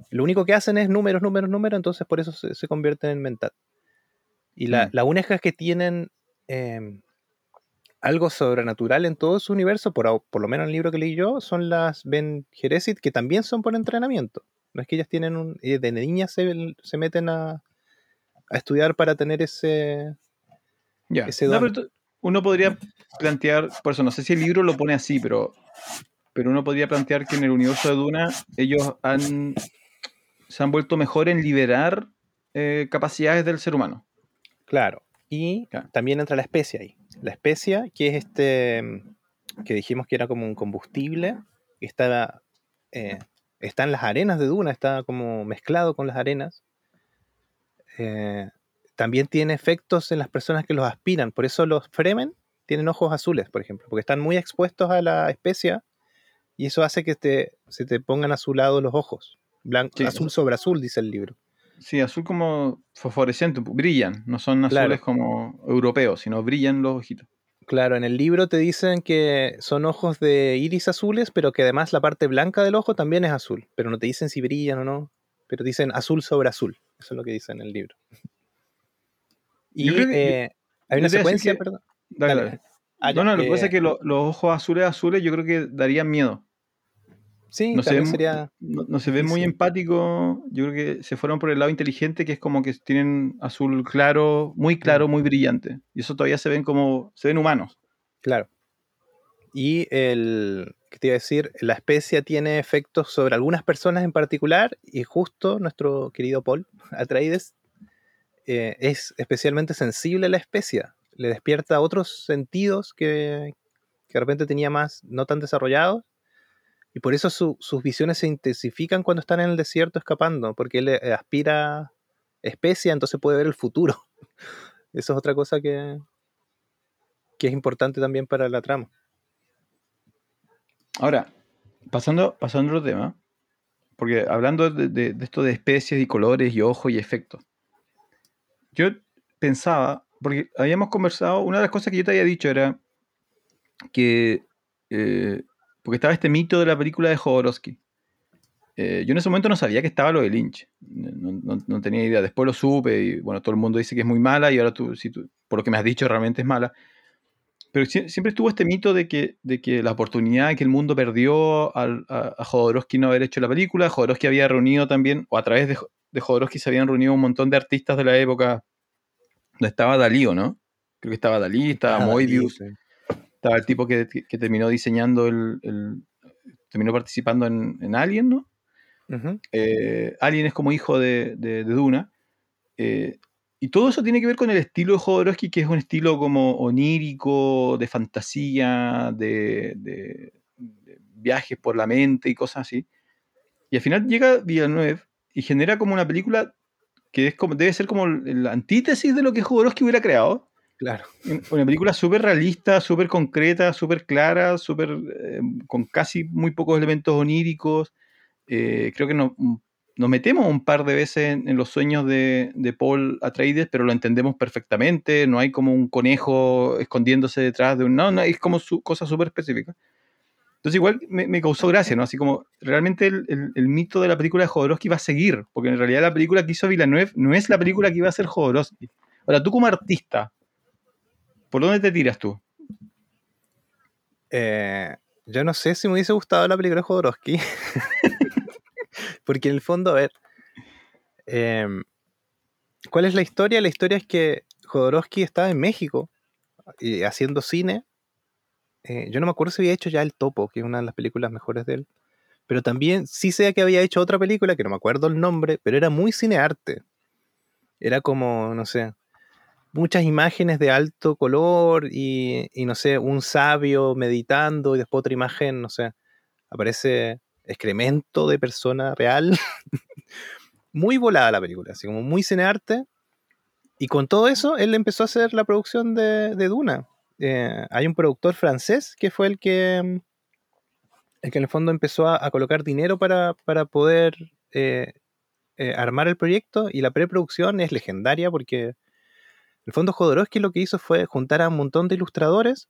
Lo único que hacen es números, números, números, entonces por eso se, se convierten en Mentat. Y la, Mm. la única que tienen eh, algo sobrenatural en todo su universo, por, lo menos en el libro que leí yo, son las Ben Geresit, que también son por entrenamiento. No es que ellas tienen un. eh, De niñas se, se meten a, a estudiar para tener ese. Ya. ese No, don. pero uno podría plantear, por eso no sé si el libro lo pone así, pero, pero uno podría plantear que en el universo de Duna ellos han, se han vuelto mejor en liberar eh, capacidades del ser humano. Claro. Y Claro. también entra la especia ahí. La especia, que es este. que dijimos que era como un combustible, que está, eh, está en las arenas de Duna, está como mezclado con las arenas. Eh, también tiene efectos en las personas que los aspiran. Por eso los Fremen tienen ojos azules, por ejemplo, porque están muy expuestos a la especia y eso hace que te, se te pongan azulados los ojos. Blanco, Sí, azul sobre azul, dice el libro. Sí, azul como fosforescente, brillan, no son azules Claro. como europeos, sino brillan los ojitos. Claro, en el libro te dicen que son ojos de iris azules, pero que además la parte blanca del ojo también es azul. Pero no te dicen si brillan o no. Pero dicen azul sobre azul. Eso es lo que dice en el libro. Y que- eh, hay una secuencia, que- perdón. Dale, Dale. dale. Ah, no, no, lo que eh, pasa es que lo- los ojos azules azules yo creo que darían miedo. Sí, No se, ve, sería. no, no se ve muy difícil. empático. Yo creo que se fueron por el lado inteligente, que es como que tienen azul claro, muy claro, muy brillante. Y eso todavía se ven como, se ven humanos. Claro. Y el. ¿Qué te iba a decir? La especia tiene efectos sobre algunas personas en particular. Y justo nuestro querido Paul Atreides eh, es especialmente sensible a la especia. Le despierta otros sentidos que, que de repente tenía más no tan desarrollados. Y por eso su- sus visiones se intensifican cuando están en el desierto escapando, porque él eh, aspira especia, entonces puede ver el futuro. Eso es otra cosa que, que es importante también para la trama. Ahora, pasando, pasando otro tema, porque hablando de, de- de esto de especies y colores y ojos y efectos, yo pensaba, porque habíamos conversado, una de las cosas que yo te había dicho era que, eh, porque estaba este mito de la película de Jodorowsky. Eh, yo en ese momento no sabía que estaba lo de Lynch, no, tenía idea, después lo supe y bueno, todo el mundo dice que es muy mala y ahora tú, si tú- por lo que me has dicho, realmente es mala. Pero sie- siempre estuvo este mito de que, de que la oportunidad que el mundo perdió al- a, a Jodorowsky no haber hecho la película, Jodorowsky había reunido también, o a través de, de Jodorowsky se habían reunido un montón de artistas de la época, donde estaba Dalí, ¿o no? Creo que estaba Dalí, estaba Ah, Moebius, sí. estaba el tipo que, terminó diseñando el, el- terminó participando en, en Alien, ¿no? Eh, Alien es como hijo de, de- de Duna. eh, y todo eso tiene que ver con el estilo de Jodorowsky, que es un estilo como onírico, de fantasía, de, viajes por la mente y cosas así. Y al final llega Villeneuve y genera como una película que es como, debe ser como la antítesis de lo que Jodorowsky hubiera creado. Claro. Una película súper realista, súper concreta, súper clara, súper eh, con casi muy pocos elementos oníricos. Eh, creo que nos, nos metemos un par de veces en, en los sueños de, de Paul Atreides, pero lo entendemos perfectamente. No hay como un conejo escondiéndose detrás de un. No, no, es como su cosa súper específica. Entonces, igual me, causó gracia, ¿no? Así como realmente el, mito de la película de Jodorowsky va a seguir, porque en realidad la película que hizo Villeneuve no es la película que iba a hacer Jodorowsky. Ahora, tú como artista, ¿por dónde te tiras tú? Eh, yo no sé si me hubiese gustado la película de Jodorowsky. Porque en el fondo, a ver. em, ¿Cuál es la historia? La historia es que Jodorowsky estaba en México haciendo cine. Eh, yo no me acuerdo si había hecho ya El Topo, que es una de las películas mejores de él. Pero también sí sé que había hecho otra película, que no me acuerdo el nombre, pero era muy cinearte. Era como, no sé, muchas imágenes de alto color y, y, no sé, un sabio meditando y después otra imagen, no sé, aparece excremento de persona real. muy volada la película, así como muy cinearte. Y con todo eso, él empezó a hacer la producción de, de Duna. Eh, hay un productor francés que fue el que, el que en el fondo empezó a, a colocar dinero para, para poder eh, eh, armar el proyecto y la preproducción es legendaria porque en el fondo Jodorowsky lo que hizo fue juntar a un montón de ilustradores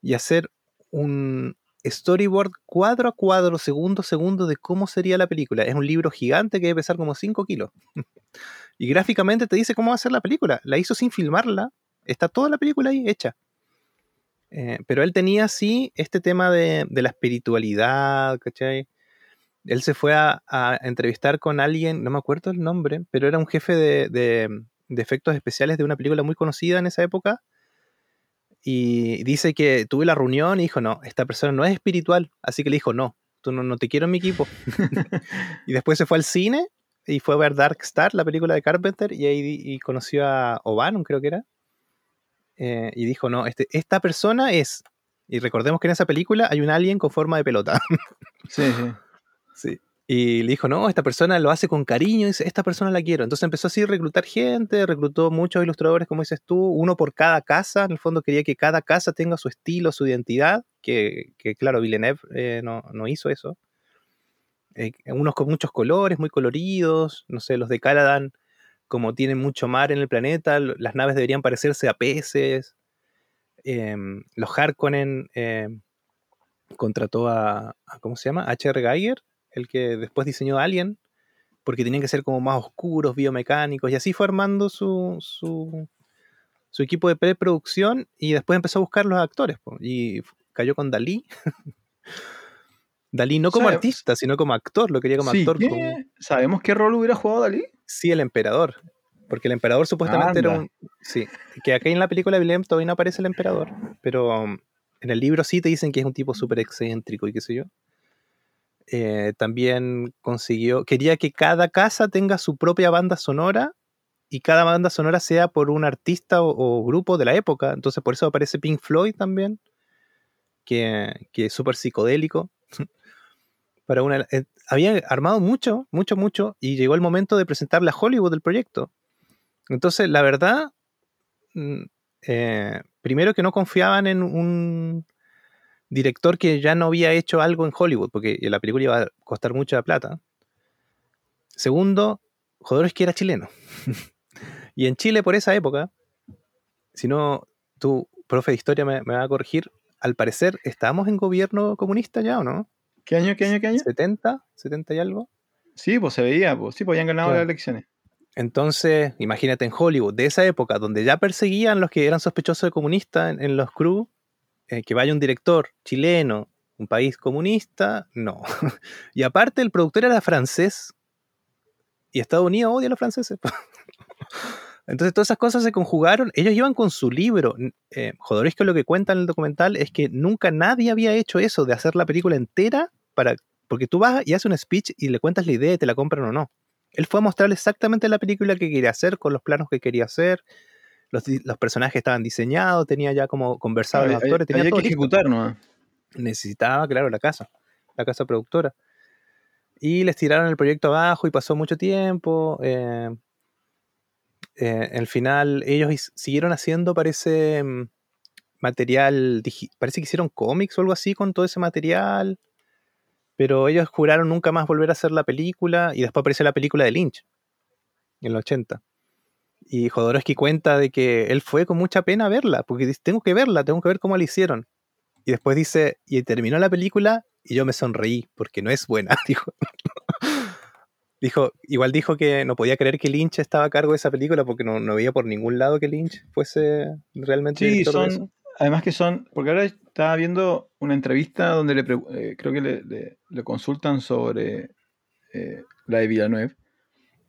y hacer un storyboard cuadro a cuadro, segundo a segundo de cómo sería la película. Es un libro gigante que debe pesar como 5 kilos. y gráficamente te dice cómo va a ser la película. La hizo sin filmarla. Está toda la película ahí hecha. Eh, pero él tenía sí este tema de, la espiritualidad, ¿cachai? Él se fue a, entrevistar con alguien, no me acuerdo el nombre, pero era un jefe de, efectos especiales de una película muy conocida en esa época. Y dice que tuve la reunión y dijo, no, esta persona no es espiritual. Así que le dijo, no, tú no, no te quiero en mi equipo. y después se fue al cine y fue a ver Dark Star, la película de Carpenter, y ahí conoció a O'Bannon, creo que era. Eh, y dijo, no, este, esta persona es... Y recordemos que en esa película hay un alien con forma de pelota. sí, sí. Sí. Y le dijo, no, esta persona lo hace con cariño, y dice, esta persona la quiero. Entonces empezó así a reclutar gente, reclutó muchos ilustradores, como dices tú, uno por cada casa. En el fondo quería que cada casa tenga su estilo, su identidad, que, que claro, Villeneuve eh, no, no, hizo eso. Eh, unos con muchos colores, muy coloridos, no sé, los de Caladan, como tienen mucho mar en el planeta, las naves deberían parecerse a peces. Em, los Harkonnen em, contrató a, ¿cómo se llama? H.R. Geiger el que después diseñó Alien, porque tenían que ser como más oscuros, biomecánicos, y así fue armando su, su equipo de preproducción y después empezó a buscar los actores, y cayó con Dalí. Dalí no como artista, sino como actor, lo quería como actor. ¿Sabemos qué rol hubiera jugado Dalí? Sí, el emperador. Porque el emperador supuestamente era un. Sí, que aquí en la película de Willem todavía no aparece el emperador, pero um, en el libro sí te dicen que es un tipo súper excéntrico y qué sé yo. Eh, también consiguió, quería que cada casa tenga su propia banda sonora y cada banda sonora sea por un artista o, grupo de la época. Entonces por eso aparece Pink Floyd también, que, que es súper psicodélico. Para una, eh, había armado mucho, mucho, mucho, y llegó el momento de presentarle a Hollywood el proyecto. Entonces, la verdad, mm, eh, primero que no confiaban en un, director que ya no había hecho algo en Hollywood, porque la película iba a costar mucha plata. Segundo, Jodorowsky era chileno. y en Chile, por esa época, si no, tu profe de historia me, va a corregir, al parecer, ¿estábamos en gobierno comunista ya o no? ¿Qué año, qué año, qué año? 70, 70 y algo. Sí, pues se veía, pues sí, pues habían ganado las elecciones. Entonces, imagínate en Hollywood, de esa época, donde ya perseguían los que eran sospechosos de comunistas en, en los crews, eh, que vaya un director chileno, un país comunista, no. y aparte el productor era francés y Estados Unidos odia a los franceses. Entonces todas esas cosas se conjugaron. Ellos iban con su libro. Eh, Jodorowsky lo que cuenta en el documental es que nunca nadie había hecho eso de hacer la película entera para porque tú vas y haces un speech y le cuentas la idea y te la compran o no. Él fue a mostrarle exactamente la película que quería hacer, con los planos que quería hacer, los, personajes estaban diseñados, tenía ya como conversado los actores, tenía que ejecutar, ¿no? Necesitaba, claro, la casa, la casa productora. Y les tiraron el proyecto abajo y pasó mucho tiempo. Eh, eh, al final ellos siguieron haciendo, parece, mm, material, parece que hicieron cómics o algo así con todo ese material, pero ellos juraron nunca más volver a hacer la película y después apareció la película de Lynch en el 80. Y Jodorowsky cuenta de que él fue con mucha pena verla, porque dice, tengo que verla, tengo que ver cómo la hicieron. Y después dice, y terminó la película y yo me sonreí, porque no es buena, dijo. Dijo, igual dijo que no podía creer que Lynch estaba a cargo de esa película porque no, no veía por ningún lado que Lynch fuese realmente sí, son, Además que son, porque ahora estaba viendo una entrevista donde le eh, creo que le, le, consultan sobre eh, la de Villanueva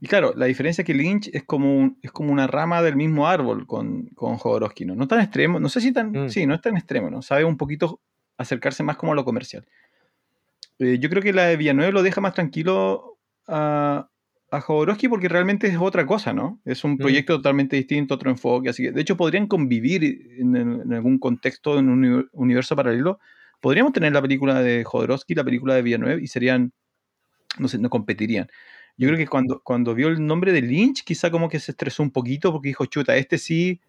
y claro, la diferencia es que Lynch es como, es como una rama del mismo árbol con, con Jodorowsky, ¿no? No tan extremo, no sé si tan, mm. sí, no es tan extremo, ¿no? Sabe un poquito acercarse más como a lo comercial. Eh, yo creo que la de Villanueva lo deja más tranquilo a, a Jodorowsky porque realmente es otra cosa, ¿no? Es un mm. proyecto totalmente distinto, otro enfoque, así que de hecho podrían convivir en, algún contexto, en un universo paralelo. Podríamos tener la película de Jodorowsky, la película de Villanueva y serían, no sé, no competirían. Yo creo que cuando, cuando vio el nombre de Lynch, quizá como que se estresó un poquito porque dijo, chuta, este sí,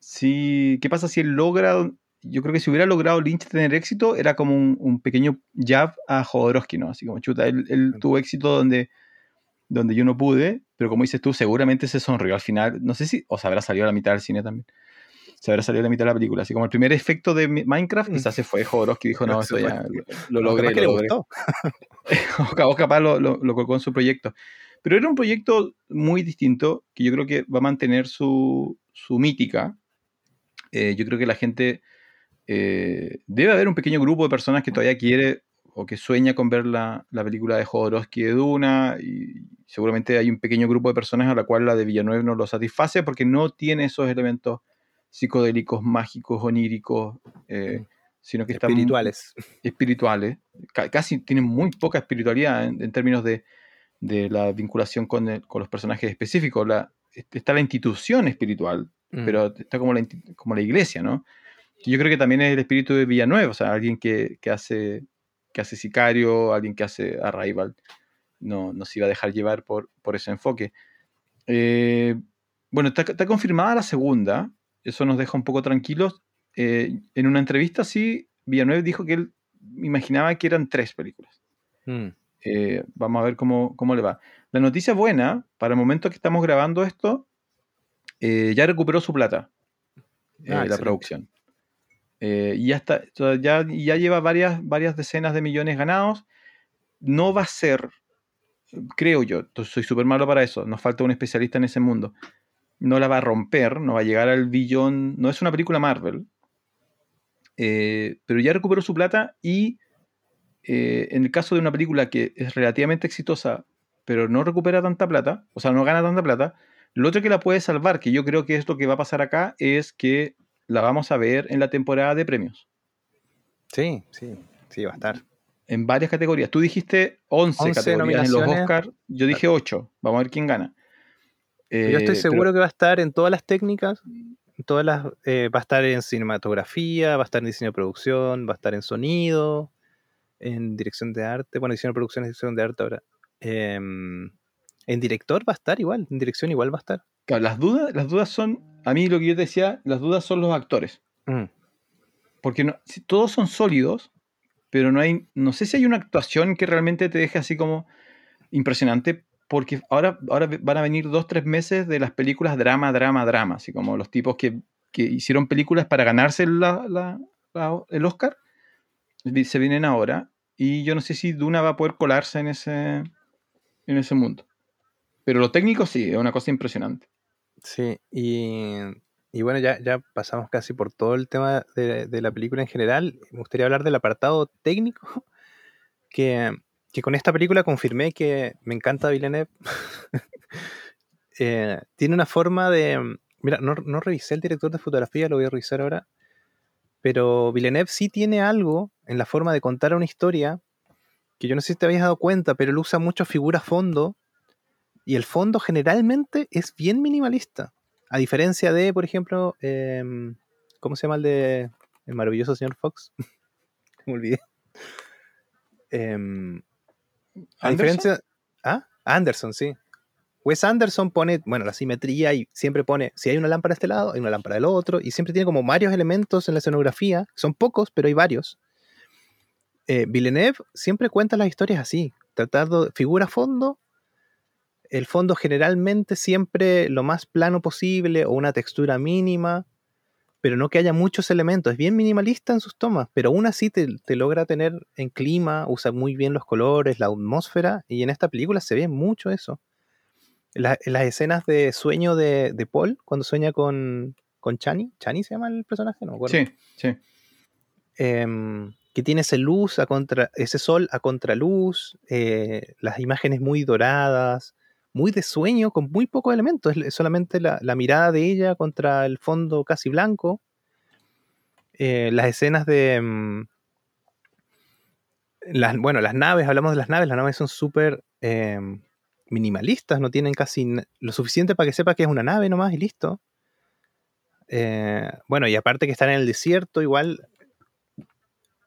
sí, ¿qué pasa si él logra? Yo creo que si hubiera logrado Lynch tener éxito, era como un, pequeño jab a Jodorowsky, ¿no? Así como, chuta, él, tuvo éxito donde, donde yo no pude, pero como dices tú, seguramente se sonrió al final. No sé si, o se habrá salido a la mitad del cine también se habrá salido la mitad de la película. Así como el primer efecto de Minecraft, quizás se fue Jodorowsky dijo, no, esto ya lo, logré. Lo logré. o capaz lo, lo, colocó en su proyecto. Pero era un proyecto muy distinto que yo creo que va a mantener su, su mítica. Eh, yo creo que la gente... Eh, debe haber un pequeño grupo de personas que todavía quiere o que sueña con ver la, la, película de Jodorowsky de Duna y seguramente hay un pequeño grupo de personas a la cual la de Villanueva no lo satisface porque no tiene esos elementos psicodélicos, mágicos, oníricos, eh, sino que están espirituales. Espirituales. casi tienen muy poca espiritualidad en, términos de, la vinculación con, los personajes específicos. La, está la institución espiritual, mm. pero está como la, como la iglesia, ¿no? Yo creo que también es el espíritu de Villanueva, o sea, alguien que, hace que hace Sicario, alguien que hace Arrival, no, no se iba a dejar llevar por, por ese enfoque. Eh, bueno, está, está, confirmada la segunda, eso nos deja un poco tranquilos. Eh, en una entrevista, sí, Villanueva dijo que él imaginaba que eran tres películas. Mm. Eh, vamos a ver cómo, cómo, le va. La noticia buena, para el momento que estamos grabando esto, ya recuperó su plata, Ah, la producción. Eh, ya, está, ya, ya lleva varias, varias decenas de millones ganados. No va a ser, creo yo, soy súper malo para eso, nos falta un especialista en ese mundo. No la va a romper, no va a llegar al billón, no es una película Marvel, eh, pero ya recuperó su plata y eh, en el caso de una película que es relativamente exitosa, pero no recupera tanta plata, o sea, no gana tanta plata, lo otro que la puede salvar, que yo creo que es lo que va a pasar acá, es que la vamos a ver en la temporada de premios, Sí, sí, sí, va a estar. en varias categorías. Tú dijiste 11, 11 categorías en los. Oscars, yo dije 8, vamos a ver quién gana. Yo Eh, estoy pero- seguro que va a estar en todas las técnicas, en todas las, eh, va a estar en cinematografía, va a estar en diseño de producción, va a estar en sonido, en dirección de arte, bueno, diseño de producción es dirección de arte ahora. Em, en director va a estar igual, en dirección igual va a estar. Claro, las dudas, las dudas son, a mí lo que yo te decía, las dudas son los actores. Mm, Porque no- si todos son sólidos, pero no hay, no sé si hay una actuación que realmente te deje así como impresionante, porque ahora, ahora van a venir dos, tres meses de las películas drama, drama, drama, así como los tipos que, que hicieron películas para ganarse la- la- la- el Oscar, se vienen ahora, y yo no sé si Duna va a poder colarse en ese, en ese mundo. Pero lo técnico sí, es una cosa impresionante. Sí, y, y bueno, ya, ya pasamos casi por todo el tema de, de la película en general. Me gustaría hablar del apartado técnico, que, que con esta película confirmé que me encanta Villeneuve. Eh, tiene una forma de... Mira, no, no revisé el director de fotografía, lo voy a revisar ahora. Pero Villeneuve sí tiene algo en la forma de contar una historia que yo no sé si te habías dado cuenta, pero él usa mucho figura fondo y el fondo generalmente es bien minimalista. A diferencia de, por ejemplo, em, ¿cómo se llama el de el maravilloso señor Fox? Me olvidé. Em, a ¿Anderson? diferencia. Ah, Anderson, sí. Wes Anderson pone, bueno, la simetría y siempre pone, si hay una lámpara de este lado, hay una lámpara del otro, y siempre tiene como varios elementos en la escenografía, son pocos, pero hay varios. Eh, Villeneuve siempre cuenta las historias así, tratando figura fondo, el fondo generalmente siempre lo más plano posible o una textura mínima, pero no que haya muchos elementos, es bien minimalista en sus tomas, pero aún así te, te logra tener en clima, usa muy bien los colores, la atmósfera, y en esta película se ve mucho eso. La- las escenas de sueño de, de Paul, cuando sueña con, con Chani, ¿Chani se llama el personaje? No me acuerdo. Sí, sí. Em, que tiene ese luz a contra, ese sol a contraluz, eh, las imágenes muy doradas, muy de sueño, con muy pocos elementos, es solamente la, la mirada de ella contra el fondo casi blanco. Eh, las escenas de... em, las, bueno, las naves, hablamos de las naves, las naves son súper em, minimalistas, no tienen casi lo suficiente para que sepa que es una nave nomás y listo. Eh, bueno, y aparte que están en el desierto, igual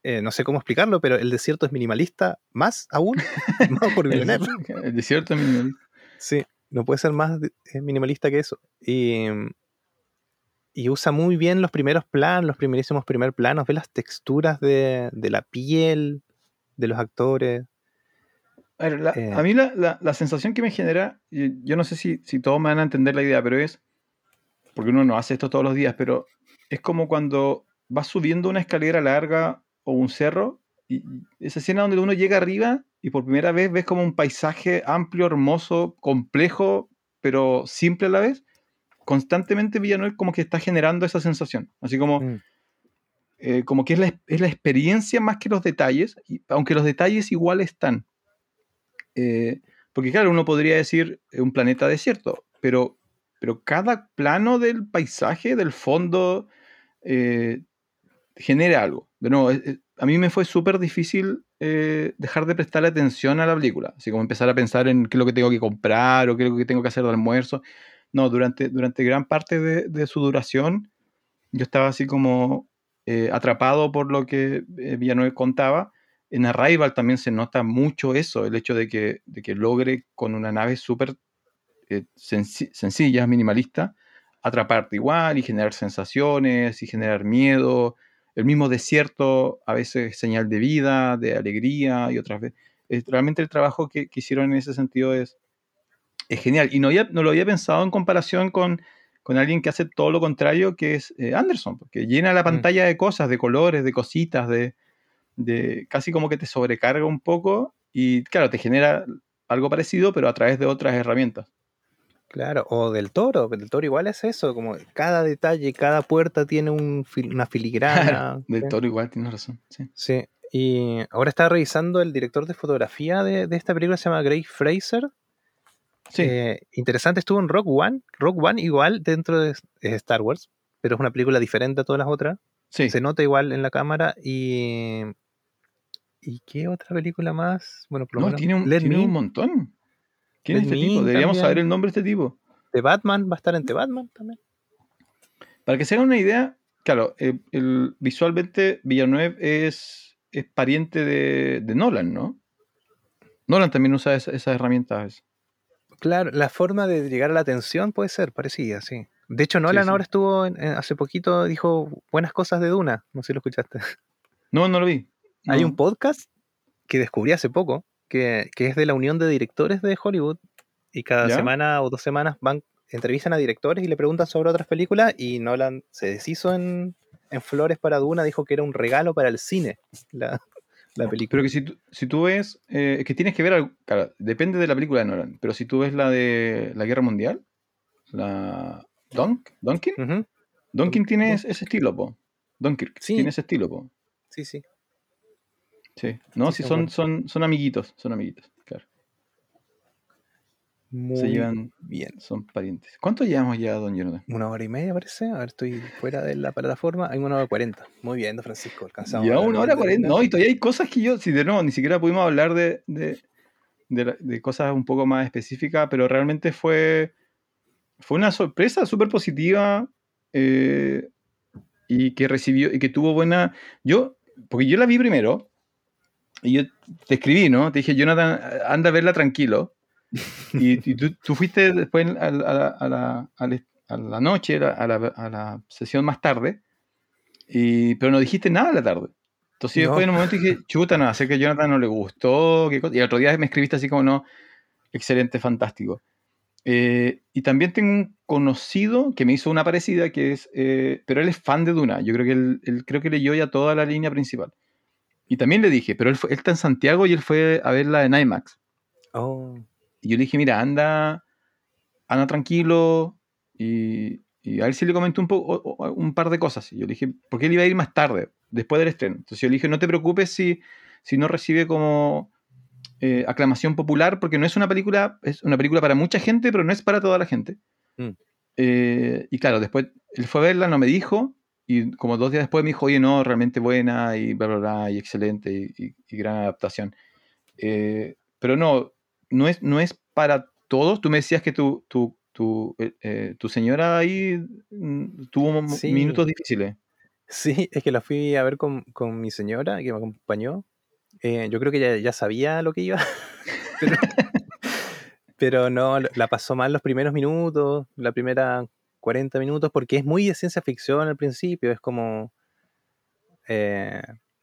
eh, no sé cómo explicarlo, pero el desierto es minimalista más aún, más por El, desierto minimalista. Sí, no puede ser más eh, minimalista que eso. Y, y usa muy bien los primeros planos, los primerísimos primer planos, ve las texturas de, de la piel de los actores. A, ver, la- Eh. a mí la, la- la sensación que me genera, yo no sé si, si todos me van a entender la idea, pero es, porque uno no hace esto todos los días, pero es como cuando vas subiendo una escalera larga o un cerro, y esa escena donde uno llega arriba y por primera vez ves como un paisaje amplio, hermoso, complejo, pero simple a la vez, constantemente Villanueva como que está generando esa sensación, así como... Mm. eh, como que es la, es la experiencia más que los detalles, y- aunque los detalles igual están. Eh, porque claro, uno podría decir eh, un planeta desierto, pero, pero cada plano del paisaje, del fondo, eh, genera algo. De nuevo, a mí me fue súper difícil eh, dejar de prestar atención a la película, así como empezar a pensar en qué es lo que tengo que comprar o qué es lo que tengo que hacer de almuerzo. No, durante, durante gran parte de, de su duración, yo estaba así como eh, atrapado por lo que eh, Villanueva contaba En Arrival también se nota mucho eso, el hecho de que, de que logre con una nave súper eh, senci- sencilla, minimalista, atraparte igual y generar sensaciones y generar miedo. El mismo desierto a veces es señal de vida, de alegría y otras veces. es- realmente el trabajo que, que hicieron en ese sentido es, es genial. Y no, había- no lo había pensado en comparación con, con alguien que hace todo lo contrario, que es eh, Anderson, porque llena la pantalla de cosas, de colores, de cositas, de, de casi como que te sobrecarga un poco y claro, te genera algo parecido, pero a través de otras herramientas. Claro, o del toro, del toro igual es eso, como cada detalle, cada puerta tiene un fil- una filigrana. Del toro igual, tienes razón. Sí. Sí, y ahora estaba revisando el director de fotografía de, de esta película, se llama Gray Fraser. Sí. Eh, interesante, estuvo en Rock One. Rock One igual dentro de Star Wars, pero es una película diferente a todas las otras. sí. Se nota igual en la cámara y... ¿Y qué otra película más? Bueno, por lo No, menos tiene un, tiene un montón. ¿Quién es este tipo? Deberíamos también. saber el nombre de este tipo. The Batman, va a estar en The Batman también. Para que se hagan una idea, claro, eh, el- visualmente Villeneuve es, es pariente de, de Nolan, ¿no? Nolan también usa esa- esas herramientas. Claro, la forma de llegar a la atención puede ser parecida, sí. De hecho, Nolan sí. ahora estuvo, en- en- hace poquito dijo buenas cosas de Duna, no sé si lo escuchaste. No, no lo vi. Hay un podcast que descubrí hace poco, que, que es de la unión de directores de Hollywood, y cada ¿Ya? semana o dos semanas van, entrevistan a directores y le preguntan sobre otras películas, y Nolan se deshizo en, en Flores para Duna, dijo que era un regalo para el cine, la, la película. Pero que si si tú ves, eh, es que tienes que ver, algo- claro, depende de la película de Nolan, pero si tú ves la de la Guerra Mundial, la Dunk, Dunkin, Ujú, Dunkin tiene ese ese estilo, po. Dunkirk Sí. tiene ese estilo, po. Sí, sí. Sí, no, Sí, son, son, son amiguitos, son amiguitos, claro. Muy llevan- bien. Son parientes. ¿Cuánto llevamos ya, don Jonathan? Una hora y media parece. A ver, estoy fuera de la plataforma. Hay una hora cuarenta. Muy bien, don Francisco. Alcanzamos. Ya una hora cuarenta. No, y todavía hay cosas que yo, si de nuevo, ni siquiera pudimos hablar de, de, de cosas un poco más específicas, pero realmente fue, fue una sorpresa súper positiva eh, y que recibió y que tuvo buena. Yo, porque yo la vi primero y yo te escribí, ¿no? Te dije, Jonathan, anda a verla tranquilo. Y, y tú, tú fuiste después a la, a la, a la, a la- noche, a la, a la sesión más tarde, y, pero no dijiste nada a la tarde. Entonces No. después en un momento dije, chuta, no, sé que a Jonathan no le gustó, qué cosa. y el otro día me escribiste así como, no, excelente, fantástico. Eh, y también tengo un conocido que me hizo una parecida, que es, eh, pero él es fan de Duna, yo creo que él, él creo que leyó ya toda la línea principal. Y también le dije, pero él, fue- él está en Santiago y él fue a verla en IMAX. Oh, Y yo le dije, mira, anda, anda tranquilo y, y a él sí le comenté un, poco, un par de cosas. Y yo le dije, porque él iba a ir más tarde, después del estreno. Entonces yo le dije, no te preocupes si, si no recibe como eh, aclamación popular, porque no es una película, es una película para mucha gente, pero no es para toda la gente. Mm. Eh, y claro, después él fue a verla, no me dijo, y como dos días después me dijo, oye, no, realmente buena y bla, bla, bla, y excelente y, y- y gran adaptación. Eh, pero no, no es, no es para todos. Tú me decías que tu, tu, tu, eh, eh, tu señora ahí mm, tuvo Sí. minutos difíciles. Sí, es que la fui a ver con, con mi señora que me acompañó. Eh, yo creo que ya, ya sabía lo que iba. pero, pero no, la pasó mal los primeros minutos, la primera 40 minutos, porque es muy de ciencia ficción al principio. Es como. eh,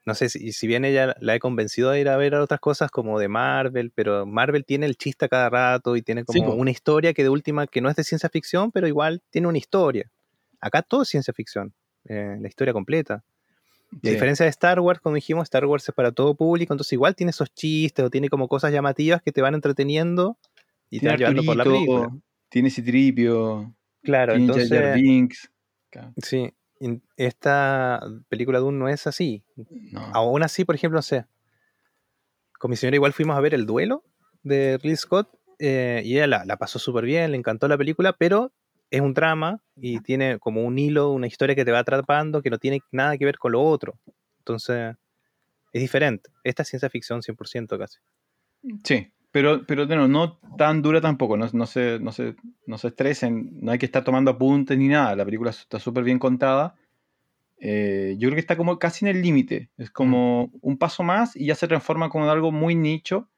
no sé si, si bien ella la he convencido de ir a ver otras cosas como de Marvel, pero Marvel tiene el chiste a cada rato y tiene como una historia que de última que no es de ciencia ficción, pero igual tiene una historia. Acá todo es ciencia ficción, eh, la historia completa. Y a diferencia de Star Wars, como dijimos, Star Wars es para todo público, entonces igual tiene esos chistes o tiene como cosas llamativas que te van entreteniendo y te Tiene van llevando por la película. Tiene Citripio, Claro, Jar entonces, Binks. Sí, esta película de Dune no es así. No. Aún así, por ejemplo, no sé, con mi señora igual fuimos a ver El Duelo de Ridley Scott eh, y ella la, la pasó súper bien, le encantó la película, pero es un drama y tiene como un hilo, una historia que te va atrapando que no tiene nada que ver con lo otro. Entonces, es diferente. Esta es ciencia ficción 100% casi. Sí, pero, pero bueno, no tan dura tampoco, no, no, se, no, se, no se estresen, no hay que estar tomando apuntes ni nada, la película está súper bien contada Eh, yo creo que está como casi en el límite. Es como un paso más y ya se transforma como en algo muy nicho.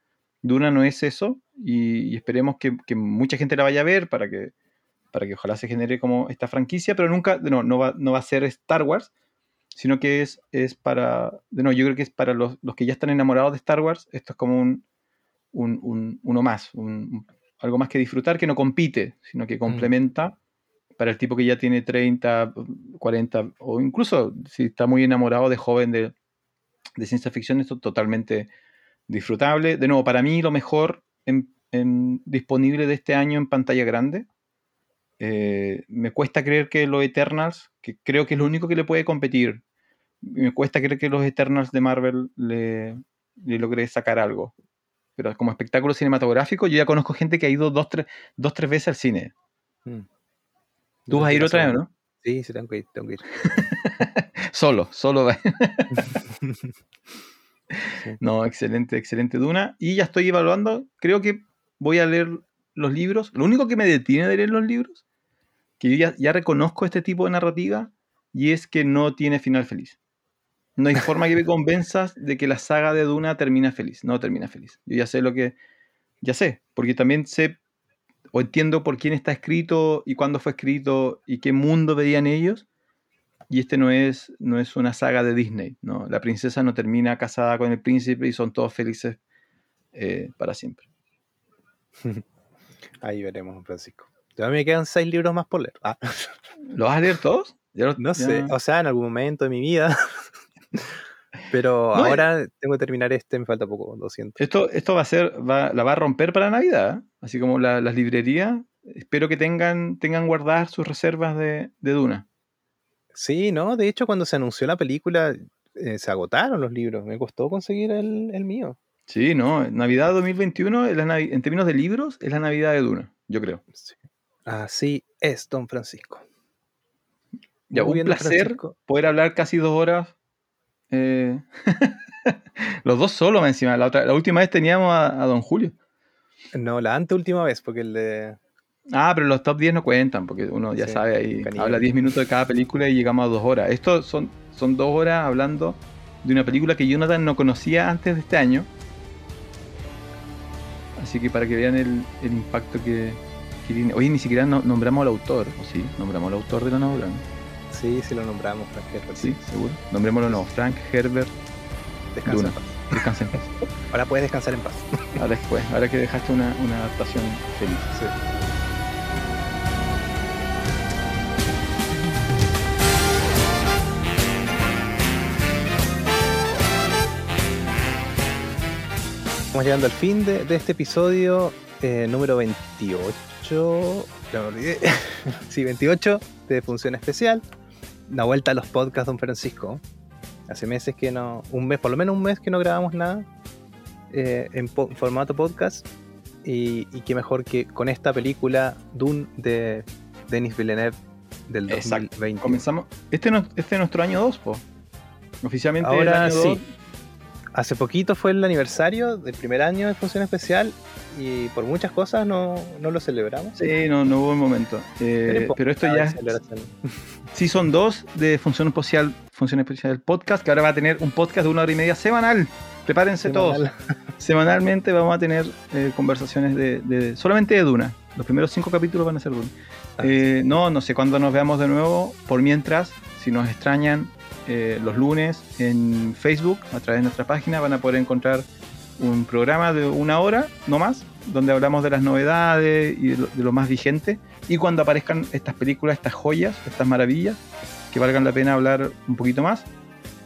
Duna no es eso y, y esperemos que, que mucha gente la vaya a ver para que, para que ojalá se genere como esta franquicia, pero nunca, no, no, va, no va a ser Star Wars, sino que es, es para, de no, yo creo que es para los, los que ya están enamorados de Star Wars, esto es como un, un, un- uno más, un- algo más que disfrutar, que no compite, sino que complementa para el tipo que ya tiene 30, 40, o incluso si está muy enamorado de joven de, de ciencia ficción, esto es totalmente disfrutable. De nuevo, para mí lo mejor en- en- disponible de este año en pantalla grande. Eh, me cuesta creer que los Eternals, que creo que es lo único que le puede competir, me cuesta creer que los Eternals de Marvel le, le logre sacar algo. Pero como espectáculo cinematográfico, yo ya conozco gente que ha ido dos, tres, dos, tres veces al cine. Mm. ¿Tú vas a ir otra vez, no? Sí, sí, tengo que ir, tengo que ir. Solo, solo. No, excelente, excelente Duna. Y ya estoy evaluando, creo que voy a leer los libros. Lo único que me detiene de leer los libros, que yo ya, ya reconozco este tipo de narrativa, y es que no tiene final feliz. No hay forma que me convenzas de que la saga de Duna termina feliz. No termina feliz. Yo ya sé lo que. Ya sé, porque también sé o entiendo por quién está escrito y cuándo fue escrito y qué mundo veían ellos. Y este no es, no es una saga de Disney. ¿no? La princesa no termina casada con el príncipe y son todos felices eh, para siempre. Ahí veremos, Francisco. Todavía me quedan seis libros más por leer. Ah, ¿Lo vas a leer todos? No ya- sé, o sea, en algún momento de mi vida. Pero No, ahora tengo que terminar este, me falta poco, 200. Esto, esto va a ser, va- la va a romper para Navidad. ¿eh? Así como la- las librerías. Espero que tengan, tengan guardadas sus reservas de, de Duna. Sí, ¿no? De hecho, cuando se anunció la película, eh, se agotaron los libros. Me costó conseguir el, el mío. Sí, ¿no? Navidad 2021, es la Navi- en términos de libros, es la Navidad de Duna, yo creo. Sí. Así es, don Francisco. Ya, Muy un bien, placer Francisco. poder hablar casi dos horas. Eh, los dos solos encima. La, otra- la última vez teníamos a, a Don Julio. No, la anteúltima vez, porque el de. Ah, pero los top 10 no cuentan, porque uno ya Sí, sabe ahí. Habla 10 minutos de cada película y llegamos a dos horas. Esto son, son dos horas hablando de una película que Jonathan no conocía antes de este año. Así que para que vean el, el impacto que, que tiene. Oye, ni siquiera no- nombramos al autor, ¿o sí? Nombramos al autor de la novela, ¿no? Sí, sí lo nombramos, Frank Herbert. Sí, seguro. Nombrémoslo no. Frank Herbert Descansa en paz. Descansa en paz. Ahora puedes descansar en paz. Ahora después, ahora que dejaste una, una adaptación feliz. Sí. Estamos llegando al fin de, de este episodio eh, número 28. Ya me olvidé. sí, 28 de Función Especial. Una vuelta a los podcasts, don Francisco. Hace meses que no. Un mes, por lo menos un mes que no grabamos nada eh, en po- formato podcast. Y, y qué mejor que con esta película Dune de Denis Villeneuve del Exacto. 2020. Comenzamos. Este, no- este es nuestro año 2, po. Oficialmente Ahora el año sí. dos. Hace poquito fue el aniversario del primer año de Función Especial y por muchas cosas no, no lo celebramos. Sí, no, no hubo un momento. Eh, Pero esto ya celebración. Season 2 de Función Especial, Función Especial Podcast, que ahora va a tener un podcast de una hora y media semanal. Prepárense todos. Semanal. Semanalmente vamos a tener eh, conversaciones de, de- solamente de Duna. Los primeros cinco capítulos van a ser Duna. Ah, Eh, no, no sé cuándo nos veamos de nuevo. Por mientras, si nos extrañan, eh, los lunes en Facebook, a través de nuestra página, van a poder encontrar un programa de una hora, no más, donde hablamos de las novedades y de lo, más vigente. Y cuando aparezcan estas películas, estas joyas, estas maravillas, que valgan la pena hablar un poquito más,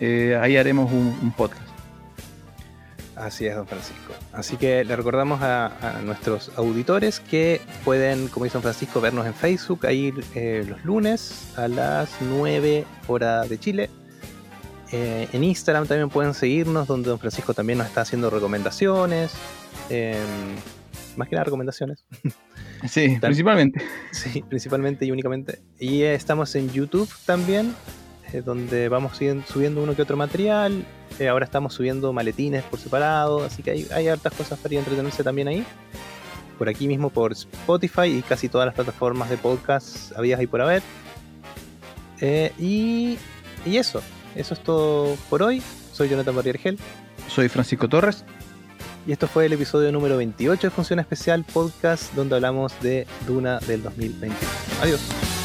eh, ahí haremos un, podcast. Así es, don Francisco. Así que le recordamos a, nuestros auditores que pueden, como dice don Francisco, vernos en Facebook, ahí eh, los lunes a las 9 hora de Chile. Eh, en Instagram también pueden seguirnos, donde don Francisco también nos está haciendo recomendaciones. eh, más que nada recomendaciones. Sí, principalmente. Sí, principalmente y únicamente. Y eh, estamos en YouTube también, eh, donde vamos subiendo, uno que otro material. Ahora estamos subiendo maletines por separado, así que hay, hay hartas cosas para ir a entretenerse también ahí. Por aquí mismo por Spotify y casi todas las plataformas de podcast habías ahí por haber. Y y eso, eso es todo por hoy. Soy Jonathan Barriergel Soy Francisco Torres. y esto fue el episodio número 28 de Función Especial Podcast donde hablamos de Duna del 2021. Adiós.